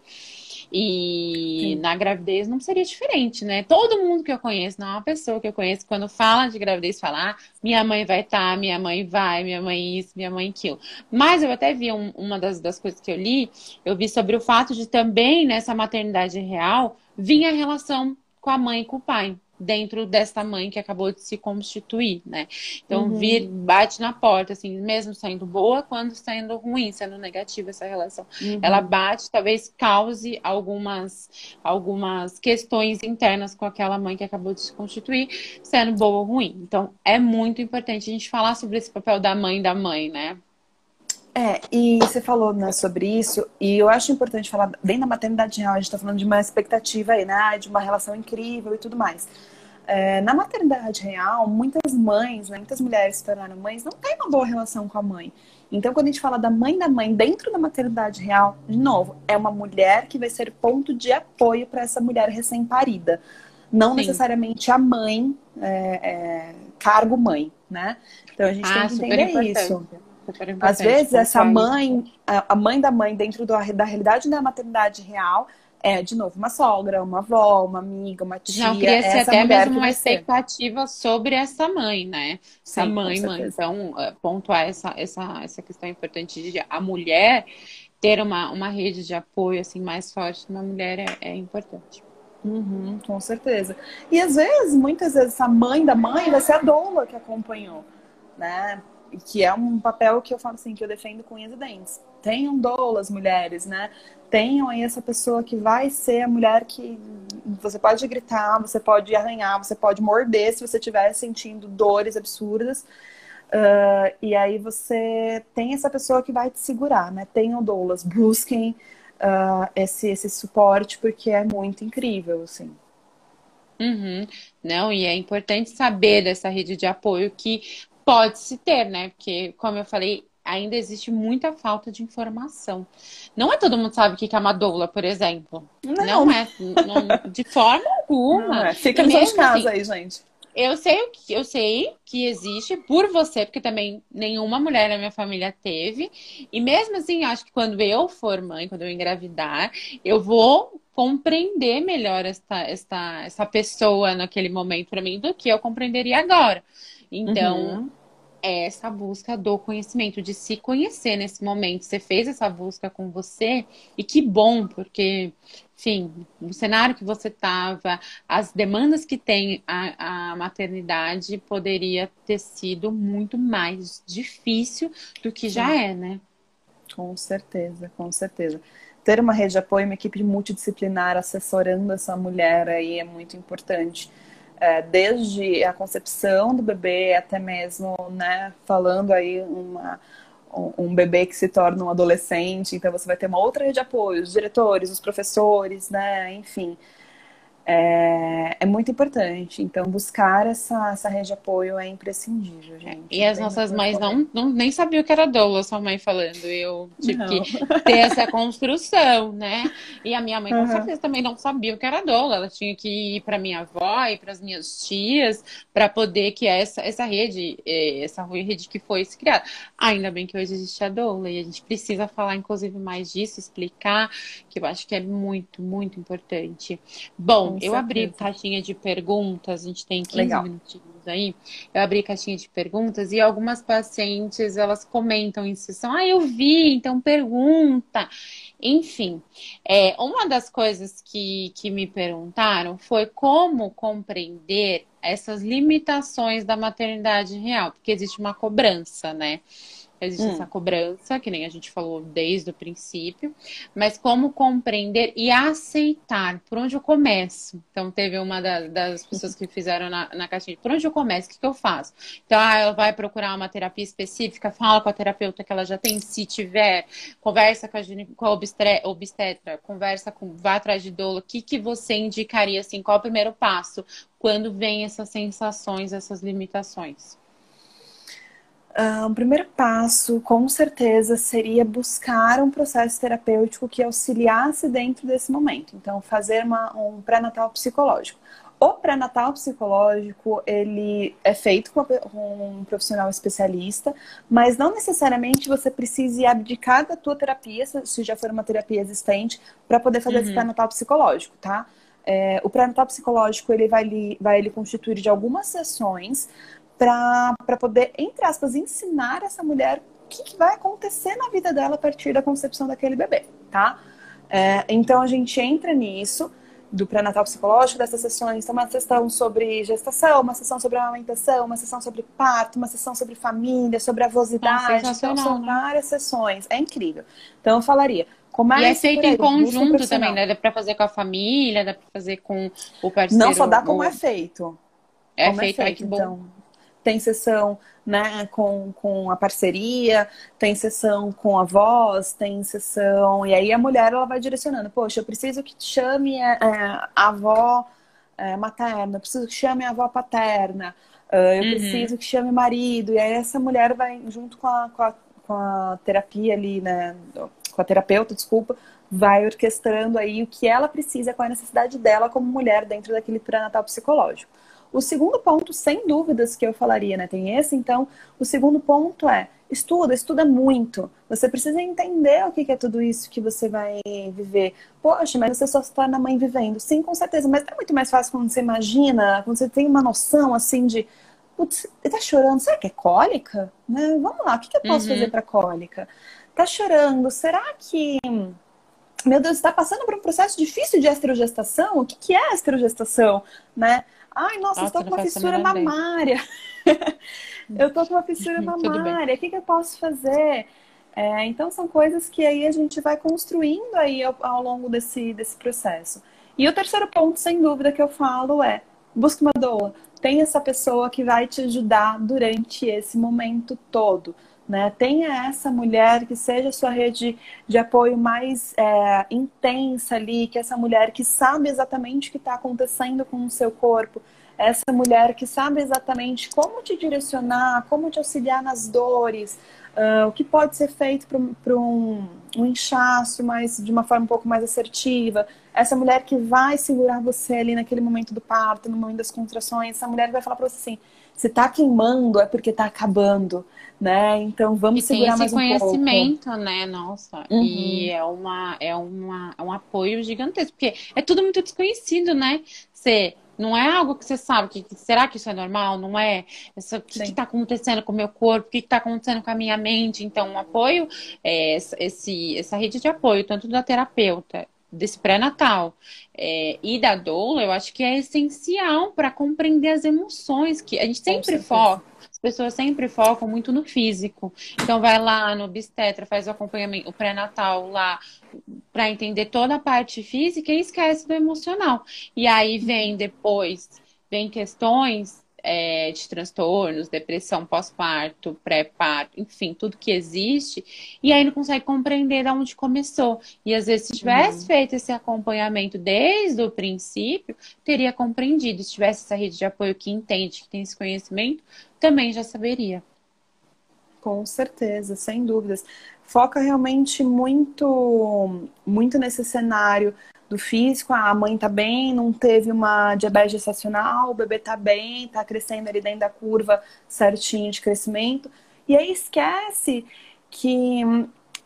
E Sim. na gravidez não seria diferente, né? Todo mundo que eu conheço, não é uma pessoa que eu conheço, quando fala de gravidez, fala, ah, minha mãe vai estar, tá, minha mãe vai, minha mãe isso, minha mãe aquilo. Mas eu até vi um, uma das, das coisas que eu li, eu vi sobre o fato de também nessa maternidade real vir a relação com a mãe e com o pai dentro dessa mãe que acabou de se constituir, né? Então, uhum. vir, bate na porta, assim, mesmo sendo boa, quando sendo ruim, sendo negativa essa relação. Uhum. Ela bate, talvez cause algumas, algumas questões internas com aquela mãe que acabou de se constituir, sendo boa ou ruim. Então, é muito importante a gente falar sobre esse papel da mãe da mãe, né? É, e você falou né, sobre isso, e eu acho importante falar, bem da maternidade real, a gente está falando de uma expectativa aí, né, de uma relação incrível e tudo mais. É, na maternidade real, muitas mães, né, muitas mulheres se tornaram mães, não têm uma boa relação com a mãe. Então, quando a gente fala da mãe da mãe dentro da maternidade real, de novo, é uma mulher que vai ser ponto de apoio para essa mulher recém-parida. Não Sim. necessariamente a mãe, é, é, cargo mãe, né? Então, a gente ah, tem que entender isso. Às vezes, essa mãe, a mãe da mãe, dentro do, da realidade da maternidade real, é, de novo, uma sogra, uma avó, uma amiga, uma tia. Não, cria-se até mesmo uma expectativa sobre essa mãe, né? Essa Sim, mãe, mãe. Então, é, pontuar essa, essa, essa questão importante de a mulher ter uma, uma rede de apoio assim mais forte uma mulher é, é importante. Uhum, com certeza. E às vezes, muitas vezes, essa mãe da mãe vai ser a doula que acompanhou, né? Que é um papel que eu falo assim, que eu defendo com unhas e dentes. Tenham doulas, mulheres, né? Tenham aí essa pessoa que vai ser a mulher que você pode gritar, você pode arranhar, você pode morder se você estiver sentindo dores absurdas. Uh, e aí você tem essa pessoa que vai te segurar, né? Tenham doulas, busquem uh, esse, esse suporte, porque é muito incrível, assim. Uhum. Não, e é importante saber dessa rede de apoio que Pode-se ter, né? Porque, como eu falei, ainda existe muita falta de informação. Não é todo mundo sabe o que é uma doula, por exemplo. Não, não é. Não, de forma alguma. É. Fica nos seus casos assim, aí, gente. Eu sei, eu sei que existe por você, porque também nenhuma mulher na minha família teve. E mesmo assim, acho que quando eu for mãe, quando eu engravidar, eu vou compreender melhor esta, esta, essa pessoa naquele momento para mim do que eu compreenderia agora. Então, uhum é essa busca do conhecimento, de se conhecer nesse momento. Você fez essa busca com você e que bom, porque, enfim, o cenário que você estava, as demandas que tem a, a maternidade poderia ter sido muito mais difícil do que já é, né? Com certeza, com certeza. Ter uma rede de apoio, uma equipe multidisciplinar assessorando essa mulher aí é muito importante é, desde a concepção do bebê até mesmo, né, falando aí uma, um bebê que se torna um adolescente, então você vai ter uma outra rede de apoio, os diretores, os professores, né, enfim é, é, muito importante. Então, buscar essa, essa rede de apoio é imprescindível, gente. E as nossas mães não, não nem sabiam que era doula, sua mãe falando. Eu tive não. que ter essa construção, né? E a minha mãe, com uhum. certeza, também não sabia o que era doula. Ela tinha que ir para minha avó e para as minhas tias para poder que essa, essa rede, é, essa rede que foi criada. Ainda bem que hoje existe a doula e a gente precisa falar, inclusive, mais disso, explicar, que eu acho que é muito, muito importante. Bom, eu abri caixinha de perguntas, a gente tem 15 Legal. minutinhos aí. Eu abri caixinha de perguntas e algumas pacientes elas comentam em sessão, ah, eu vi, então pergunta. Enfim, é, uma das coisas que, que me perguntaram foi como compreender essas limitações da maternidade real, porque existe uma cobrança, né? Existe hum. essa cobrança, que nem a gente falou desde o princípio, mas como compreender e aceitar por onde eu começo. Então, teve uma da, das pessoas que fizeram na, na caixinha, por onde eu começo, o que, que eu faço? Então, ah, ela vai procurar uma terapia específica, fala com a terapeuta que ela já tem, se tiver, conversa com a, com a obstetra, conversa com, vá atrás de doula, o que, que você indicaria, assim, qual é o primeiro passo quando vem essas sensações, essas limitações? Uh, o primeiro passo, com certeza, seria buscar um processo terapêutico que auxiliasse dentro desse momento. Então, fazer uma, um pré-natal psicológico. O pré-natal psicológico, ele é feito com um profissional especialista, mas não necessariamente você precise abdicar da tua terapia, se já for uma terapia existente, para poder fazer uhum. esse pré-natal psicológico, tá? É, o pré-natal psicológico, ele vai, vai ele constituir de algumas sessões para poder, entre aspas, ensinar essa mulher o que, que, vai acontecer na vida dela a partir da concepção daquele bebê, tá? É, então, a gente entra nisso do pré-natal psicológico, dessas sessões. Então, uma sessão sobre gestação, uma sessão sobre amamentação, uma sessão sobre parto, uma sessão sobre família, sobre avosidade. Ah, então, são né? várias sessões. É incrível. Então, eu falaria. Começa e é feito aí, em conjunto também, né? Dá pra fazer com a família, dá pra fazer com o parceiro. Não só dá como é feito. É como feito, é feito. então. Tem sessão né, com, com a parceria, tem sessão com a voz, tem sessão. E aí a mulher ela vai direcionando, poxa, eu preciso que chame a, é, a avó é, materna, eu preciso que chame a avó paterna, uh, eu uhum. preciso que chame marido. E aí essa mulher vai junto com a, com a, com a terapia ali, né? Com a terapeuta, desculpa, vai orquestrando aí o que ela precisa, qual é a necessidade dela como mulher dentro daquele pré-natal psicológico. O segundo ponto, sem dúvidas, que eu falaria, né? Tem esse, então, o segundo ponto é estuda, estuda muito. Você precisa entender o que é tudo isso que você vai viver. Poxa, mas você só está na mãe vivendo. Sim, com certeza, mas é muito mais fácil quando você imagina, quando você tem uma noção assim de. Putz, tá chorando, será que é cólica? Né? Vamos lá, o que, eu posso uhum. fazer para cólica? Tá chorando, será que meu Deus, está passando por um processo difícil de esterogestação? O que, que é esterogestação? Né? Ai, nossa, estou com uma fissura mamária. eu estou com uma fissura mamária. O que, que eu posso fazer? É, então, são coisas que aí a gente vai construindo aí ao, ao, longo desse, desse processo. E o terceiro ponto, sem dúvida, que eu falo é busque uma doula. Tem essa pessoa que vai te ajudar durante esse momento todo. Né? Tenha essa mulher que seja a sua rede de apoio mais é, intensa ali, que essa mulher que sabe exatamente o que está acontecendo com o seu corpo, essa mulher que sabe exatamente como te direcionar, como te auxiliar nas dores, uh, o que pode ser feito para um, um inchaço, mas de uma forma um pouco mais assertiva. Essa mulher que vai segurar você ali naquele momento do parto, no momento das contrações, essa mulher vai falar para você assim: se tá queimando é porque tá acabando né? Então vamos e segurar mais um pouco. esse conhecimento, né? Nossa, uhum. e é uma é uma é um apoio gigantesco, porque é tudo muito desconhecido, né? Você não é algo que você sabe. Que, será que isso é normal? Não é? o que está acontecendo com o meu corpo? O que está acontecendo com a minha mente? Então, um apoio, é, esse, essa rede de apoio, tanto da terapeuta, desse pré-natal é, e da doula, eu acho que é essencial para compreender as emoções que a gente sempre foca pessoas sempre focam muito no físico. Então vai lá no obstetra, faz o acompanhamento, o pré-natal lá, para entender toda a parte física e esquece do emocional. E aí vem depois, vem questões é, de transtornos, depressão pós-parto, pré-parto, enfim, tudo que existe, e aí não consegue compreender de onde começou. E às vezes, se tivesse uhum. feito esse acompanhamento desde o princípio, teria compreendido. Se tivesse essa rede de apoio que entende, que tem esse conhecimento, também já saberia. Com certeza, sem dúvidas. Foca realmente muito, muito nesse cenário do físico, ah, a mãe tá bem, não teve uma diabetes gestacional, o bebê tá bem, tá crescendo ali dentro da curva certinho de crescimento. E aí esquece que,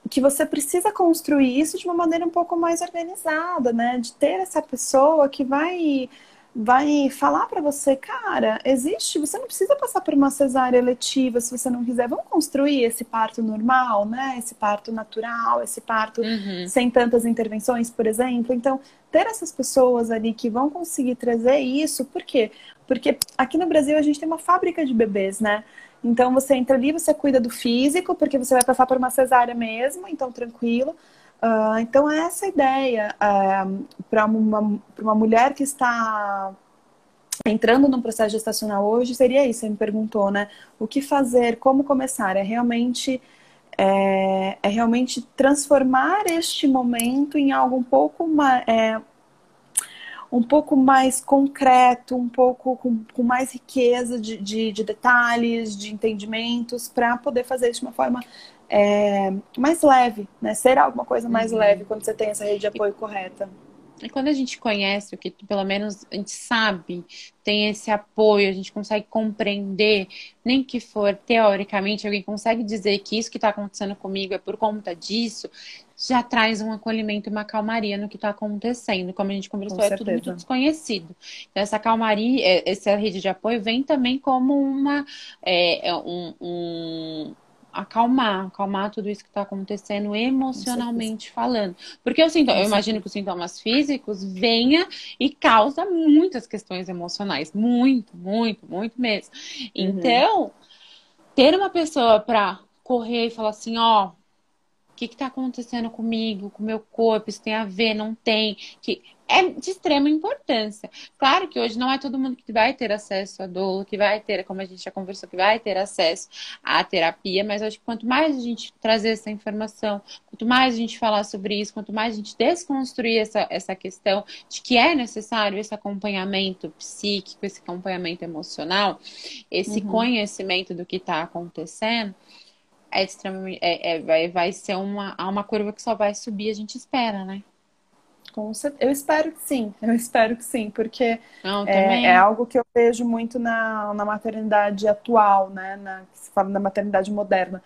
que você precisa construir isso de uma maneira um pouco mais organizada, né? De ter essa pessoa que vai vai falar para você, cara, existe, você não precisa passar por uma cesárea eletiva se você não quiser. Vamos construir esse parto normal, né? Esse parto natural, esse parto uhum. sem tantas intervenções, por exemplo. Então, ter essas pessoas ali que vão conseguir trazer isso, por quê? Porque aqui no Brasil a gente tem uma fábrica de bebês, né? Então você entra ali, você cuida do físico, porque você vai passar por uma cesárea mesmo, então tranquilo. Uh, então, é essa ideia uh, para uma, uma mulher que está entrando no processo gestacional hoje seria isso. Você me perguntou, né? O que fazer, como começar? É realmente é, é realmente transformar este momento em algo um pouco mais é, um pouco mais concreto, um pouco com, com mais riqueza de, de, de detalhes, de entendimentos, para poder fazer isso de uma forma é, mais leve, né? Ser alguma coisa mais uhum. leve quando você tem essa rede de apoio correta. E quando a gente conhece o que, pelo menos a gente sabe, tem esse apoio, a gente consegue compreender, nem que for teoricamente, alguém consegue dizer que isso que está acontecendo comigo é por conta disso, já traz um acolhimento e uma calmaria no que está acontecendo. Como a gente conversou, é tudo muito desconhecido. Então, essa calmaria, é, essa rede de apoio vem também como uma, é, é um, um acalmar, acalmar tudo isso que está acontecendo emocionalmente falando. Porque eu, sinto, eu imagino que os sintomas físicos venha e causa muitas questões emocionais. Muito, muito, muito mesmo. Uhum. Então, uhum. ter uma pessoa para correr e falar assim, ó, o que está acontecendo comigo, com o meu corpo, isso tem a ver, não tem, que é de extrema importância. Claro que hoje não é todo mundo que vai ter acesso a dor, que vai ter, como a gente já conversou, que vai ter acesso à terapia, mas acho que quanto mais a gente trazer essa informação, quanto mais a gente falar sobre isso, quanto mais a gente desconstruir essa, essa questão de que é necessário esse acompanhamento psíquico, esse acompanhamento emocional, esse uhum. conhecimento do que está acontecendo, é extremamente, é, é, vai, vai ser uma, uma curva que só vai subir, a gente espera, né? Com certeza. Eu espero que sim, eu espero que sim, porque Não, é, é, algo que eu vejo muito na, na maternidade atual, né? Na, que se fala na maternidade moderna,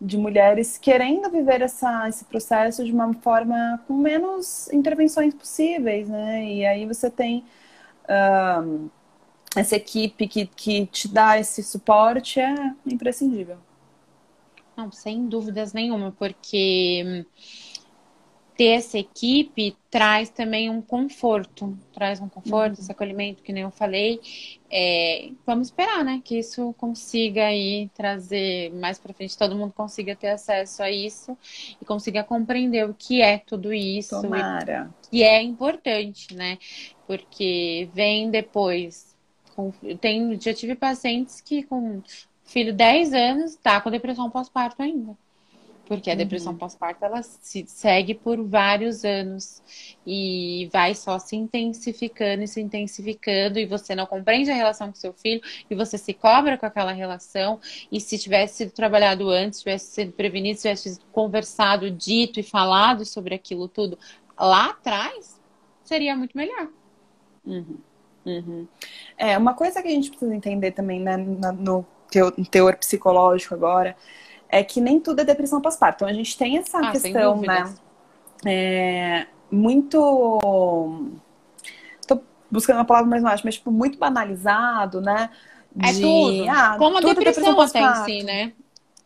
de mulheres querendo viver essa, esse processo de uma forma com menos intervenções possíveis, né? E aí você tem um, essa equipe que, que te dá esse suporte, é imprescindível. Não, sem dúvidas nenhuma, porque ter essa equipe traz também um conforto, traz um conforto, uhum. esse acolhimento, que nem eu falei. É, vamos esperar, né, que isso consiga aí trazer mais para frente, todo mundo consiga ter acesso a isso e consiga compreender o que é tudo isso. Tomara. E, e é importante, né, porque vem depois. Tem, já tive pacientes que com filho 10 anos tá com depressão pós-parto ainda. Porque a uhum. depressão pós-parto ela se segue por vários anos e vai só se intensificando e se intensificando e você não compreende a relação com seu filho e você se cobra com aquela relação e se tivesse sido trabalhado antes, tivesse sido prevenido, tivesse conversado, dito e falado sobre aquilo tudo lá atrás, seria muito melhor. Uhum. Uhum. É, uma coisa que a gente precisa entender também, né, no teor psicológico agora, é que nem tudo é depressão pós-parto. Então a gente tem essa ah, questão, né? É, muito. Tô buscando uma palavra mais não acho, mas tipo, muito banalizado, né? É de, é tudo. Ah, Como a depressão, depressão até em si, né?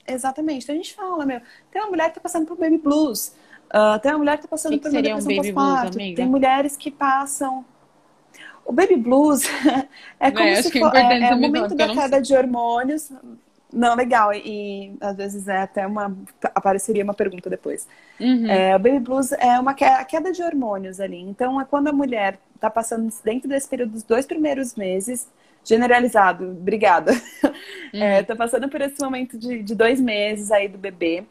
Exatamente. Então a gente fala, meu, tem uma mulher que tá passando por baby blues. Uh, tem uma mulher que tá passando que por que depressão um pós-parto. Tem mulheres que passam. O baby blues é como é, se fosse. É, é, é o momento da queda de hormônios. Não, legal. E, às vezes é até uma. apareceria uma pergunta depois. Uhum. É, o baby blues é uma queda, queda de hormônios ali. Então, é quando a mulher está passando dentro desse período dos dois primeiros meses, generalizado, obrigada. Uhum. É, tá passando por esse momento de, de dois meses aí do bebê.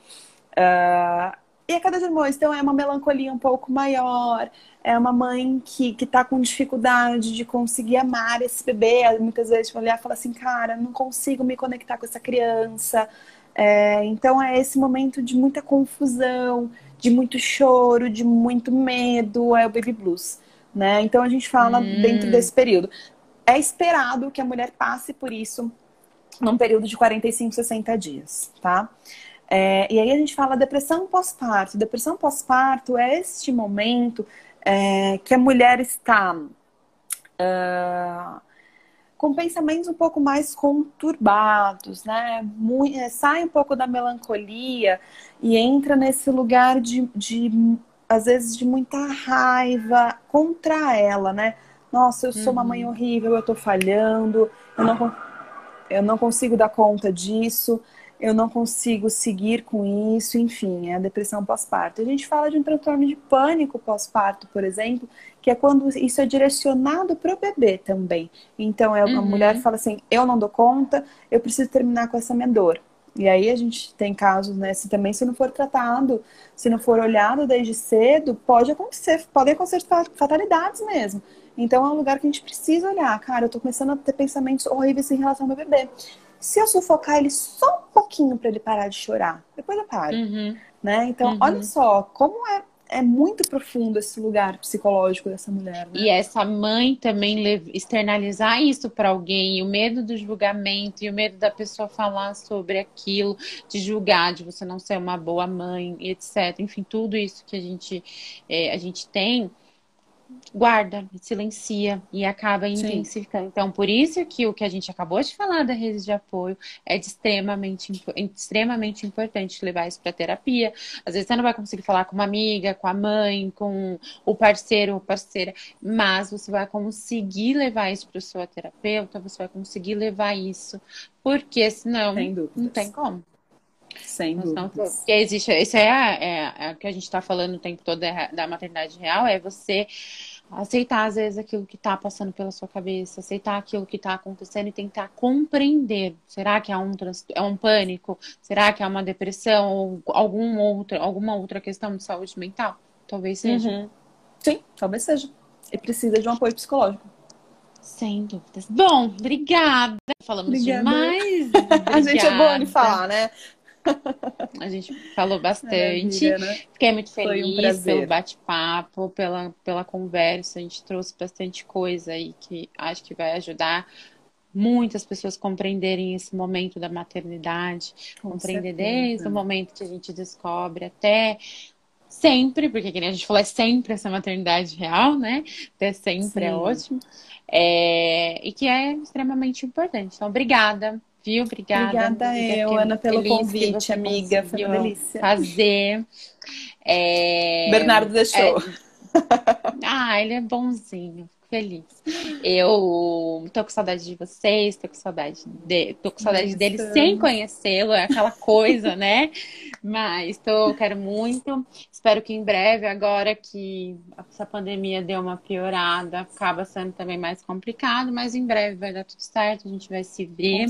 Uh, e a queda de então, é uma melancolia um pouco maior, é uma mãe que, que tá com dificuldade de conseguir amar esse bebê. Muitas vezes olhar e falar assim, cara, não consigo me conectar com essa criança. É, então é esse momento de muita confusão, de muito choro, de muito medo, é o baby blues. Né? Então a gente fala hum. dentro desse período. É esperado que a mulher passe por isso num período de 45, 60 dias, tá? É, e aí a gente fala depressão pós-parto. Depressão pós-parto é este momento é, que a mulher está uh, com pensamentos um pouco mais conturbados, né? Muito, é, sai um pouco da melancolia e entra nesse lugar de, de, às vezes, de muita raiva contra ela, né? Nossa, eu sou uhum. uma mãe uhum. horrível, eu tô falhando, eu não, eu não consigo dar conta disso eu não consigo seguir com isso, enfim, é a depressão pós-parto. A gente fala de um transtorno de pânico pós-parto, por exemplo, que é quando isso é direcionado para o bebê também. Então, é uma uhum. mulher fala assim: eu não dou conta, eu preciso terminar com essa minha dor. E aí a gente tem casos, né? Se também se não for tratado, se não for olhado desde cedo, pode acontecer, podem acontecer fatalidades mesmo. Então é um lugar que a gente precisa olhar. Cara, eu tô começando a ter pensamentos horríveis em relação ao meu bebê. Se eu sufocar ele só um pouquinho para ele parar de chorar, depois eu paro. Uhum. Né? Então, uhum. olha só, como é, é muito profundo esse lugar psicológico dessa mulher. Né? E essa mãe também externalizar isso para alguém, o medo do julgamento e o medo da pessoa falar sobre aquilo, de julgar, de você não ser uma boa mãe, etc. Enfim, tudo isso que a gente, é, a gente tem guarda, silencia e acaba intensificando. Sim. Então, por isso que o que a gente acabou de falar da rede de apoio é extremamente, extremamente importante levar isso para terapia. Às vezes você não vai conseguir falar com uma amiga, com a mãe, com o parceiro ou parceira, mas você vai conseguir levar isso para o seu terapeuta, você vai conseguir levar isso, porque senão não tem como. Sem dúvida. Porque existe, isso é, é, é, o que a gente está falando o tempo todo da maternidade real, é você aceitar às vezes aquilo que está passando pela sua cabeça, aceitar aquilo que está acontecendo e tentar compreender. Será que é um, é um pânico? Será que é uma depressão ou algum outro, alguma outra questão de saúde mental? Talvez seja. Uhum. Sim, talvez seja. E precisa de um apoio psicológico. Sem dúvidas. Bom, obrigada. Falamos obrigada. demais. a gente é boa de falar, né? A gente falou bastante. Né? Fiquei muito feliz um pelo bate-papo, pela, pela conversa. A gente trouxe bastante coisa aí que acho que vai ajudar muitas pessoas compreenderem esse momento da maternidade, Com compreender certeza. desde o momento que a gente descobre até sempre, porque a gente falou, é sempre essa maternidade real, né? Até sempre é Sim. é ótimo. É, e que é extremamente importante. Então, obrigada Viu? Obrigada. Obrigada eu, Ana, pelo convite, amiga. Foi uma delícia. Fazer. É... Bernardo deixou. É... Ah, ele é bonzinho feliz. Eu tô com saudade de vocês, tô com saudade de, tô com saudade dele sem conhecê-lo, é aquela coisa, né? Mas tô, quero muito. Espero que em breve, agora que essa pandemia deu uma piorada, acaba sendo também mais complicado, mas em breve vai dar tudo certo, a gente vai se ver.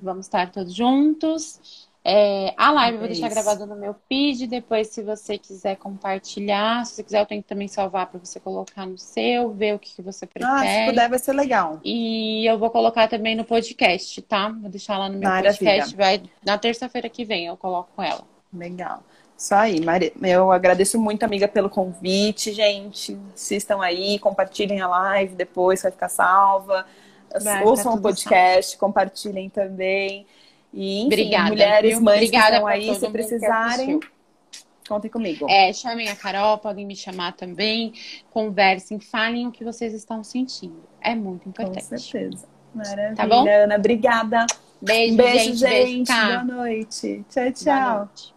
Vamos estar todos juntos. É, a live é eu vou deixar gravada no meu feed. Depois, se você quiser compartilhar, se você quiser, eu tenho que também salvar para você colocar no seu, ver o que, que você prefere. Ah, se puder, vai ser legal. E eu vou colocar também no podcast, tá? Vou deixar lá no meu Maravilha. podcast. Vai na terça-feira que vem, eu coloco ela. Legal. Isso aí, Maria. Eu agradeço muito, amiga, pelo convite, gente. Assistam aí, compartilhem a live depois, vai ficar salva. Vai, Ouçam o podcast, salvo. compartilhem também. E, enfim, Obrigada, mulheres, viu? mães Obrigada que estão aí, se precisarem, contem comigo. É, chamem a Carol, podem me chamar também. Conversem, falem o que vocês estão sentindo. É muito importante. Com certeza. Maravilha, tá bom? Ana. Obrigada. Beijo, Beijo gente. gente. Beijo, tá. Boa noite. Tchau, tchau.